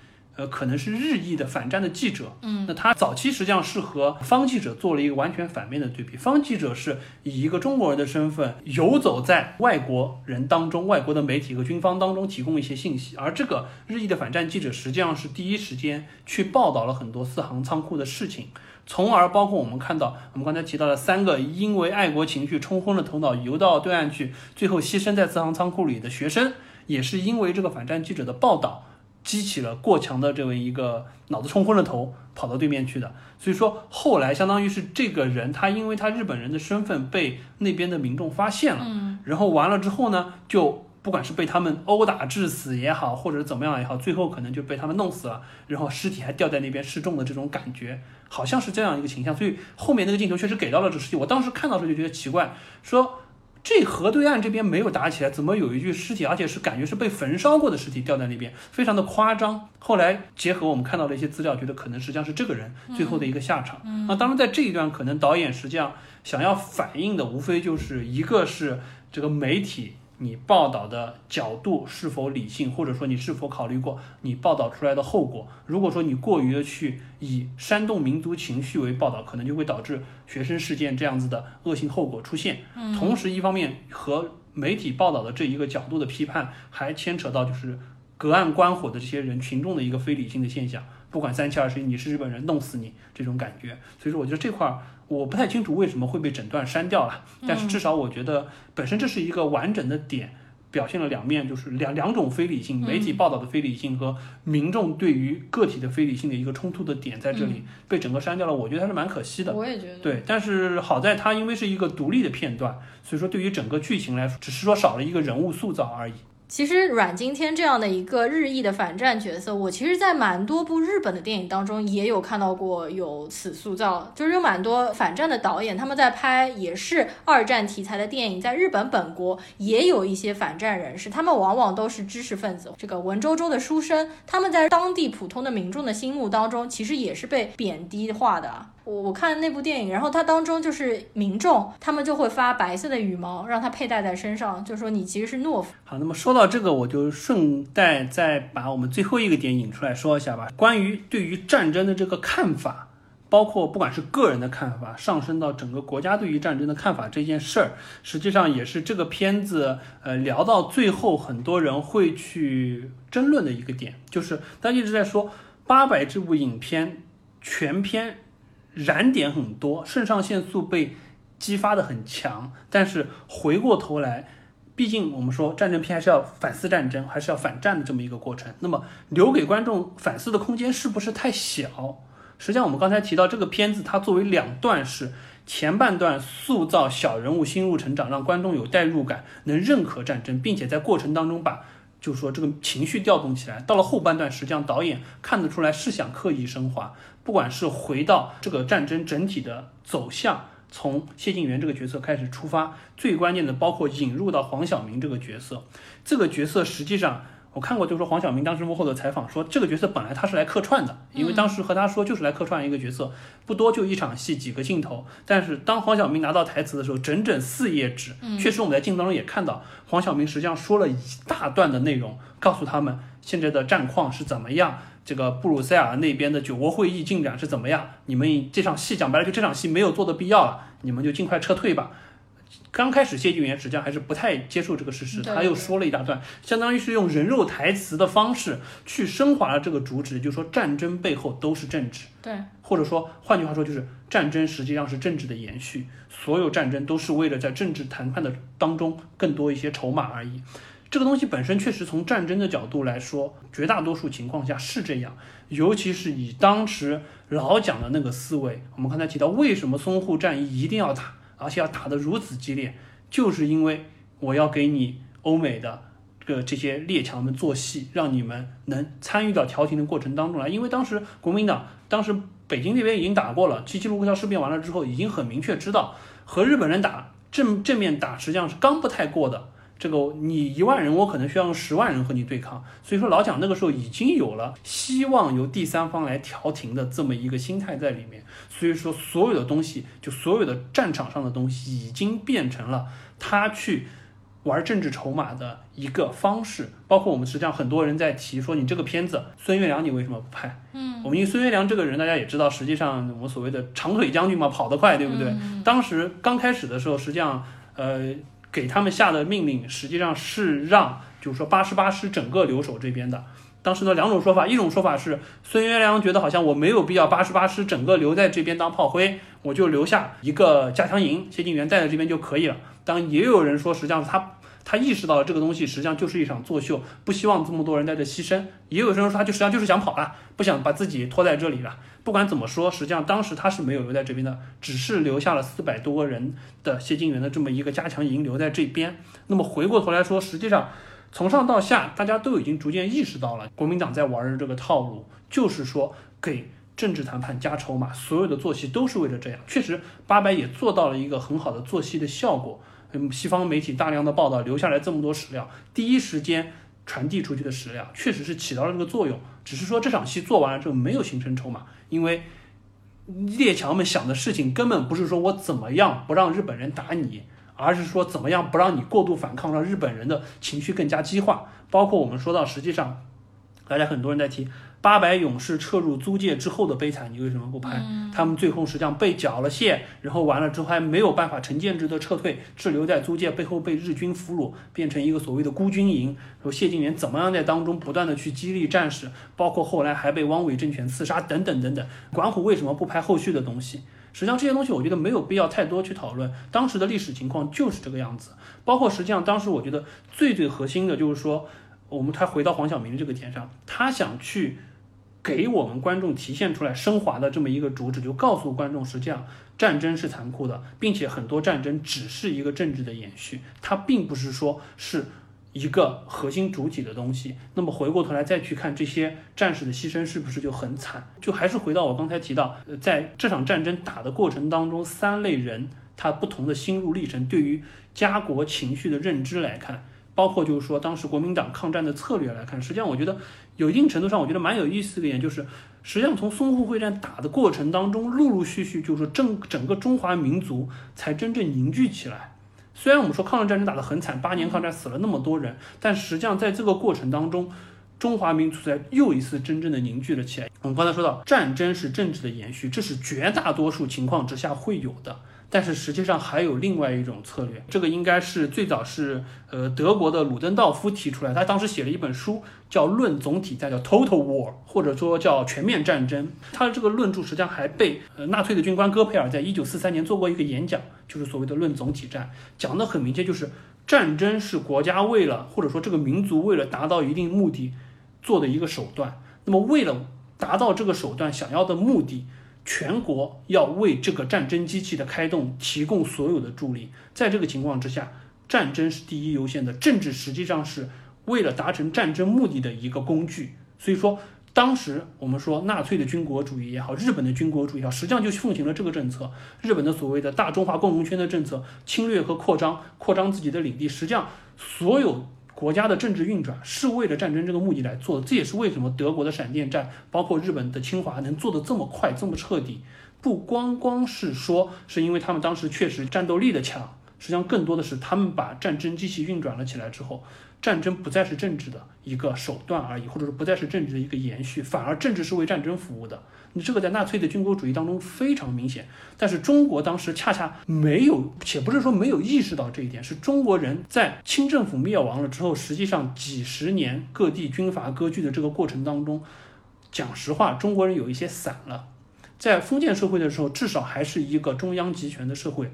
呃，可能是日裔的反战的记者，嗯，那他早期实际上是和方记者做了一个完全反面的对比。方记者是以一个中国人的身份游走在外国人当中，外国的媒体和军方当中提供一些信息，而这个日裔的反战记者实际上是第一时间去报道了很多四行仓库的事情。从而包括我们看到，我们刚才提到的三个因为爱国情绪冲昏了头脑，游到对岸去，最后牺牲在四行仓库里的学生，也是因为这个反战记者的报道，激起了过强的这么一个脑子冲昏了头，跑到对面去的。所以说后来相当于是这个人，他因为他日本人的身份被那边的民众发现了，嗯，然后完了之后呢，就不管是被他们殴打致死也好，或者怎么样也好，最后可能就被他们弄死了，然后尸体还掉在那边示众的这种感觉，好像是这样一个形象。所以后面那个镜头确实给到了这个尸体，我当时看到的时候就觉得奇怪，说。这河对岸这边没有打起来，怎么有一具尸体，而且是感觉是被焚烧过的尸体掉在那边，非常的夸张。后来结合我们看到的一些资料，觉得可能实际上是这个人最后的一个下场。那当然在这一段，可能导演实际上想要反映的，无非就是一个是这个媒体你报道的角度是否理性，或者说你是否考虑过你报道出来的后果。如果说你过于的去以煽动民族情绪为报道，可能就会导致学生事件这样子的恶性后果出现。同时，一方面和媒体报道的这一个角度的批判，还牵扯到就是隔岸观火的这些人群众的一个非理性的现象。不管三七二十一，你是日本人，弄死你这种感觉。所以说，我觉得这块儿我不太清楚为什么会被整段删掉了，但是至少我觉得本身这是一个完整的点。表现了两面，就是两两种非理性，媒体报道的非理性和民众对于个体的非理性的一个冲突的点在这里被整个删掉了，我觉得还是蛮可惜的。我也觉得，对，但是好在它因为是一个独立的片段，所以说对于整个剧情来说，只是说少了一个人物塑造而已。其实阮经天这样的一个日裔的反战角色，我其实，在蛮多部日本的电影当中也有看到过有此塑造，就是有蛮多反战的导演，他们在拍也是二战题材的电影，在日本本国也有一些反战人士，他们往往都是知识分子，这个文绉绉的书生，他们在当地普通的民众的心目当中，其实也是被贬低化的。我我看那部电影，然后它当中就是民众，他们就会发白色的羽毛让他佩戴在身上，就说你其实是懦夫。好，那么说到这个，我就顺带再把我们最后一个点引出来说一下吧。关于对于战争的这个看法，包括不管是个人的看法，上升到整个国家对于战争的看法这件事儿，实际上也是这个片子呃聊到最后，很多人会去争论的一个点，就是大家一直在说《八佰》这部影片全篇燃点很多，肾上腺素被激发的很强，但是回过头来。毕竟我们说战争片还是要反思战争，还是要反战的这么一个过程。那么留给观众反思的空间是不是太小？实际上我们刚才提到这个片子，它作为两段式，前半段塑造小人物心路成长，让观众有代入感，能认可战争，并且在过程当中把就是说这个情绪调动起来。到了后半段，实际上导演看得出来是想刻意升华，不管是回到这个战争整体的走向。从谢晋元这个角色开始出发，最关键的包括引入到黄晓明这个角色。这个角色实际上我看过，就是说黄晓明当时幕后的采访说，这个角色本来他是来客串的，因为当时和他说就是来客串一个角色，不多就一场戏几个镜头。但是当黄晓明拿到台词的时候，整整四页纸。确实我们在镜头中也看到，黄晓明实际上说了一大段的内容，告诉他们现在的战况是怎么样。这个布鲁塞尔那边的九国会议进展是怎么样？你们这场戏讲白了，就这场戏没有做的必要了，你们就尽快撤退吧。刚开始谢晋元实际上还是不太接受这个事实，他又说了一大段，相当于是用人肉台词的方式去升华了这个主旨，就是说战争背后都是政治。对，或者说，换句话说，就是战争实际上是政治的延续，所有战争都是为了在政治谈判的当中更多一些筹码而已。这个东西本身确实从战争的角度来说，绝大多数情况下是这样，尤其是以当时老蒋的那个思维，我们刚才提到，为什么淞沪战役一定要打，而且要打得如此激烈，就是因为我要给你欧美的这个这些列强们做戏，让你们能参与到调停的过程当中来。因为当时国民党，当时北京那边已经打过了，七七卢沟桥事变完了之后，已经很明确知道和日本人打正正面打，实际上是刚不太过的。这个你一万人，我可能需要用十万人和你对抗，所以说老蒋那个时候已经有了希望由第三方来调停的这么一个心态在里面，所以说所有的东西，就所有的战场上的东西，已经变成了他去玩政治筹码的一个方式。包括我们实际上很多人在提说，你这个片子孙月良你为什么不拍？嗯，我们因为孙月良这个人大家也知道，实际上我们所谓的长腿将军嘛，跑得快，对不对？当时刚开始的时候，实际上呃。给他们下的命令实际上是让，就是说八十八师整个留守这边的。当时呢两种说法，一种说法是孙元良觉得好像我没有必要八十八师整个留在这边当炮灰，我就留下一个加强营，谢晋元带在这边就可以了。当也有人说，实际上他他意识到了这个东西实际上就是一场作秀，不希望这么多人在这牺牲。也有人说他就实际上就是想跑了，不想把自己拖在这里了。不管怎么说，实际上当时他是没有留在这边的，只是留下了四百多个人的谢晋元的这么一个加强营留在这边。那么回过头来说，实际上从上到下，大家都已经逐渐意识到了国民党在玩的这个套路，就是说给政治谈判加筹码，所有的做戏都是为了这样。确实，八百也做到了一个很好的做戏的效果。嗯，西方媒体大量的报道，留下来这么多史料，第一时间传递出去的史料，确实是起到了这个作用。只是说这场戏做完了之后，没有形成筹码。因为列强们想的事情根本不是说我怎么样不让日本人打你，而是说怎么样不让你过度反抗，让日本人的情绪更加激化。包括我们说到，实际上大家很多人在提。八百勇士撤入租界之后的悲惨，你为什么不拍？他们最后实际上被缴了械，然后完了之后还没有办法成建制的撤退，滞留在租界背后被日军俘虏，变成一个所谓的孤军营。说谢晋元怎么样在当中不断的去激励战士，包括后来还被汪伪政权刺杀等等等等。管虎为什么不拍后续的东西？实际上这些东西我觉得没有必要太多去讨论，当时的历史情况就是这个样子。包括实际上当时我觉得最最核心的就是说，我们他回到黄晓明这个点上，他想去。给我们观众体现出来升华的这么一个主旨，就告诉观众，实际上战争是残酷的，并且很多战争只是一个政治的延续，它并不是说是一个核心主体的东西。那么回过头来再去看这些战士的牺牲，是不是就很惨？就还是回到我刚才提到，在这场战争打的过程当中，三类人他不同的心路历程，对于家国情绪的认知来看。包括就是说，当时国民党抗战的策略来看，实际上我觉得有一定程度上，我觉得蛮有意思的一点就是，实际上从淞沪会战打的过程当中，陆陆续续就是整整个中华民族才真正凝聚起来。虽然我们说抗日战争打得很惨，八年抗战死了那么多人，但实际上在这个过程当中，中华民族才又一次真正的凝聚了起来。我们刚才说到，战争是政治的延续，这是绝大多数情况之下会有的。但是实际上还有另外一种策略，这个应该是最早是呃德国的鲁登道夫提出来，他当时写了一本书叫《论总体战》，叫 Total War，或者说叫全面战争。他的这个论著实际上还被呃纳粹的军官戈培尔在一九四三年做过一个演讲，就是所谓的论总体战，讲的很明确，就是战争是国家为了或者说这个民族为了达到一定目的做的一个手段。那么为了达到这个手段想要的目的。全国要为这个战争机器的开动提供所有的助力，在这个情况之下，战争是第一优先的，政治实际上是为了达成战争目的的一个工具。所以说，当时我们说纳粹的军国主义也好，日本的军国主义也好，实际上就奉行了这个政策。日本的所谓的大中华共荣圈的政策，侵略和扩张，扩张自己的领地，实际上所有。国家的政治运转是为了战争这个目的来做，这也是为什么德国的闪电战，包括日本的侵华能做得这么快、这么彻底。不光光是说是因为他们当时确实战斗力的强，实际上更多的是他们把战争机器运转了起来之后，战争不再是政治的一个手段而已，或者说不再是政治的一个延续，反而政治是为战争服务的。你这个在纳粹的军国主义当中非常明显，但是中国当时恰恰没有，且不是说没有意识到这一点，是中国人在清政府灭亡了之后，实际上几十年各地军阀割据的这个过程当中，讲实话，中国人有一些散了。在封建社会的时候，至少还是一个中央集权的社会，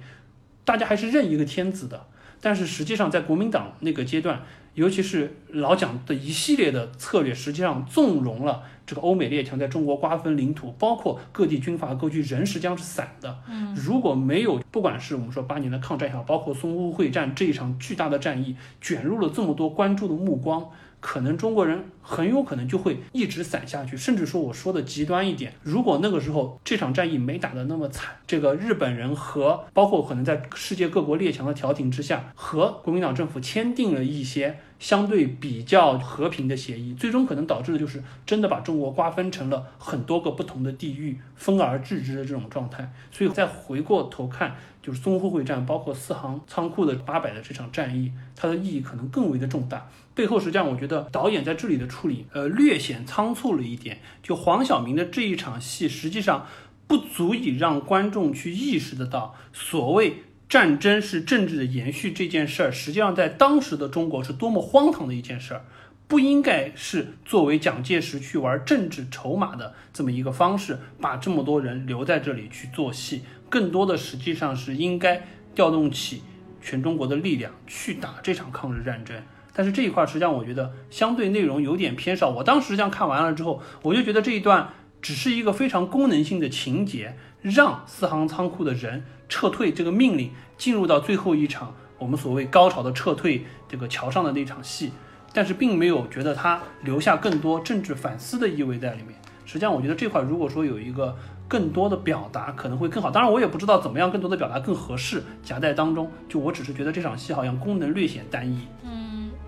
大家还是认一个天子的。但是实际上，在国民党那个阶段，尤其是老蒋的一系列的策略，实际上纵容了这个欧美列强在中国瓜分领土，包括各地军阀割据，人实际上是散的。嗯，如果没有，不管是我们说八年的抗战也好，包括淞沪会战这一场巨大的战役，卷入了这么多关注的目光。可能中国人很有可能就会一直散下去，甚至说我说的极端一点，如果那个时候这场战役没打得那么惨，这个日本人和包括可能在世界各国列强的调停之下，和国民党政府签订了一些相对比较和平的协议，最终可能导致的就是真的把中国瓜分成了很多个不同的地域，分而治之的这种状态。所以再回过头看，就是淞沪会战，包括四行仓库的八百的这场战役，它的意义可能更为的重大。背后实际上，我觉得导演在这里的处理，呃，略显仓促了一点。就黄晓明的这一场戏，实际上不足以让观众去意识得到，所谓战争是政治的延续这件事儿，实际上在当时的中国是多么荒唐的一件事儿，不应该是作为蒋介石去玩政治筹码的这么一个方式，把这么多人留在这里去做戏，更多的实际上是应该调动起全中国的力量去打这场抗日战争。但是这一块实际上我觉得相对内容有点偏少。我当时这样看完了之后，我就觉得这一段只是一个非常功能性的情节，让四行仓库的人撤退这个命令进入到最后一场我们所谓高潮的撤退这个桥上的那场戏，但是并没有觉得它留下更多政治反思的意味在里面。实际上我觉得这块如果说有一个更多的表达可能会更好。当然我也不知道怎么样更多的表达更合适夹在当中。就我只是觉得这场戏好像功能略显单一。嗯。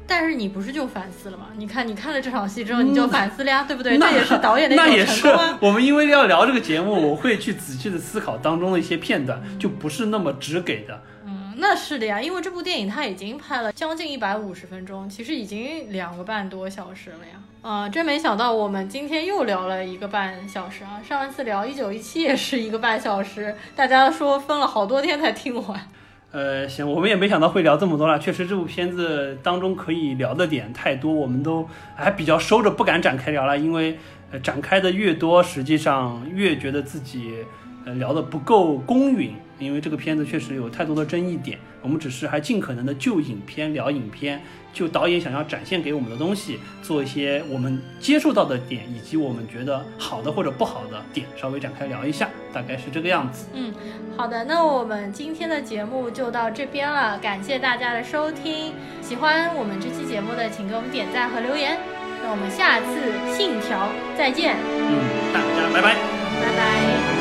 但是你不是就反思了吗？你看，你看了这场戏之后，你就反思了呀，对不对？那也是导演的一种成功啊。我们因为要聊这个节目，我会去仔细的思考当中的一些片段，就不是那么直给的。嗯，那是的呀，因为这部电影它已经拍了将近一百五十分钟，其实已经两个半多小时了呀。啊，真没想到我们今天又聊了一个半小时啊！上一次聊一九一七也是一个半小时，大家说分了好多天才听完。呃，行，我们也没想到会聊这么多了。确实，这部片子当中可以聊的点太多，我们都还比较收着，不敢展开聊了。因为，呃，展开的越多，实际上越觉得自己，呃，聊的不够公允。因为这个片子确实有太多的争议点，我们只是还尽可能的就影片聊影片。就导演想要展现给我们的东西，做一些我们接触到的点，以及我们觉得好的或者不好的点，稍微展开聊一下，大概是这个样子。嗯，好的，那我们今天的节目就到这边了，感谢大家的收听。喜欢我们这期节目的，请给我们点赞和留言。那我们下次信条再见。嗯，大家拜拜。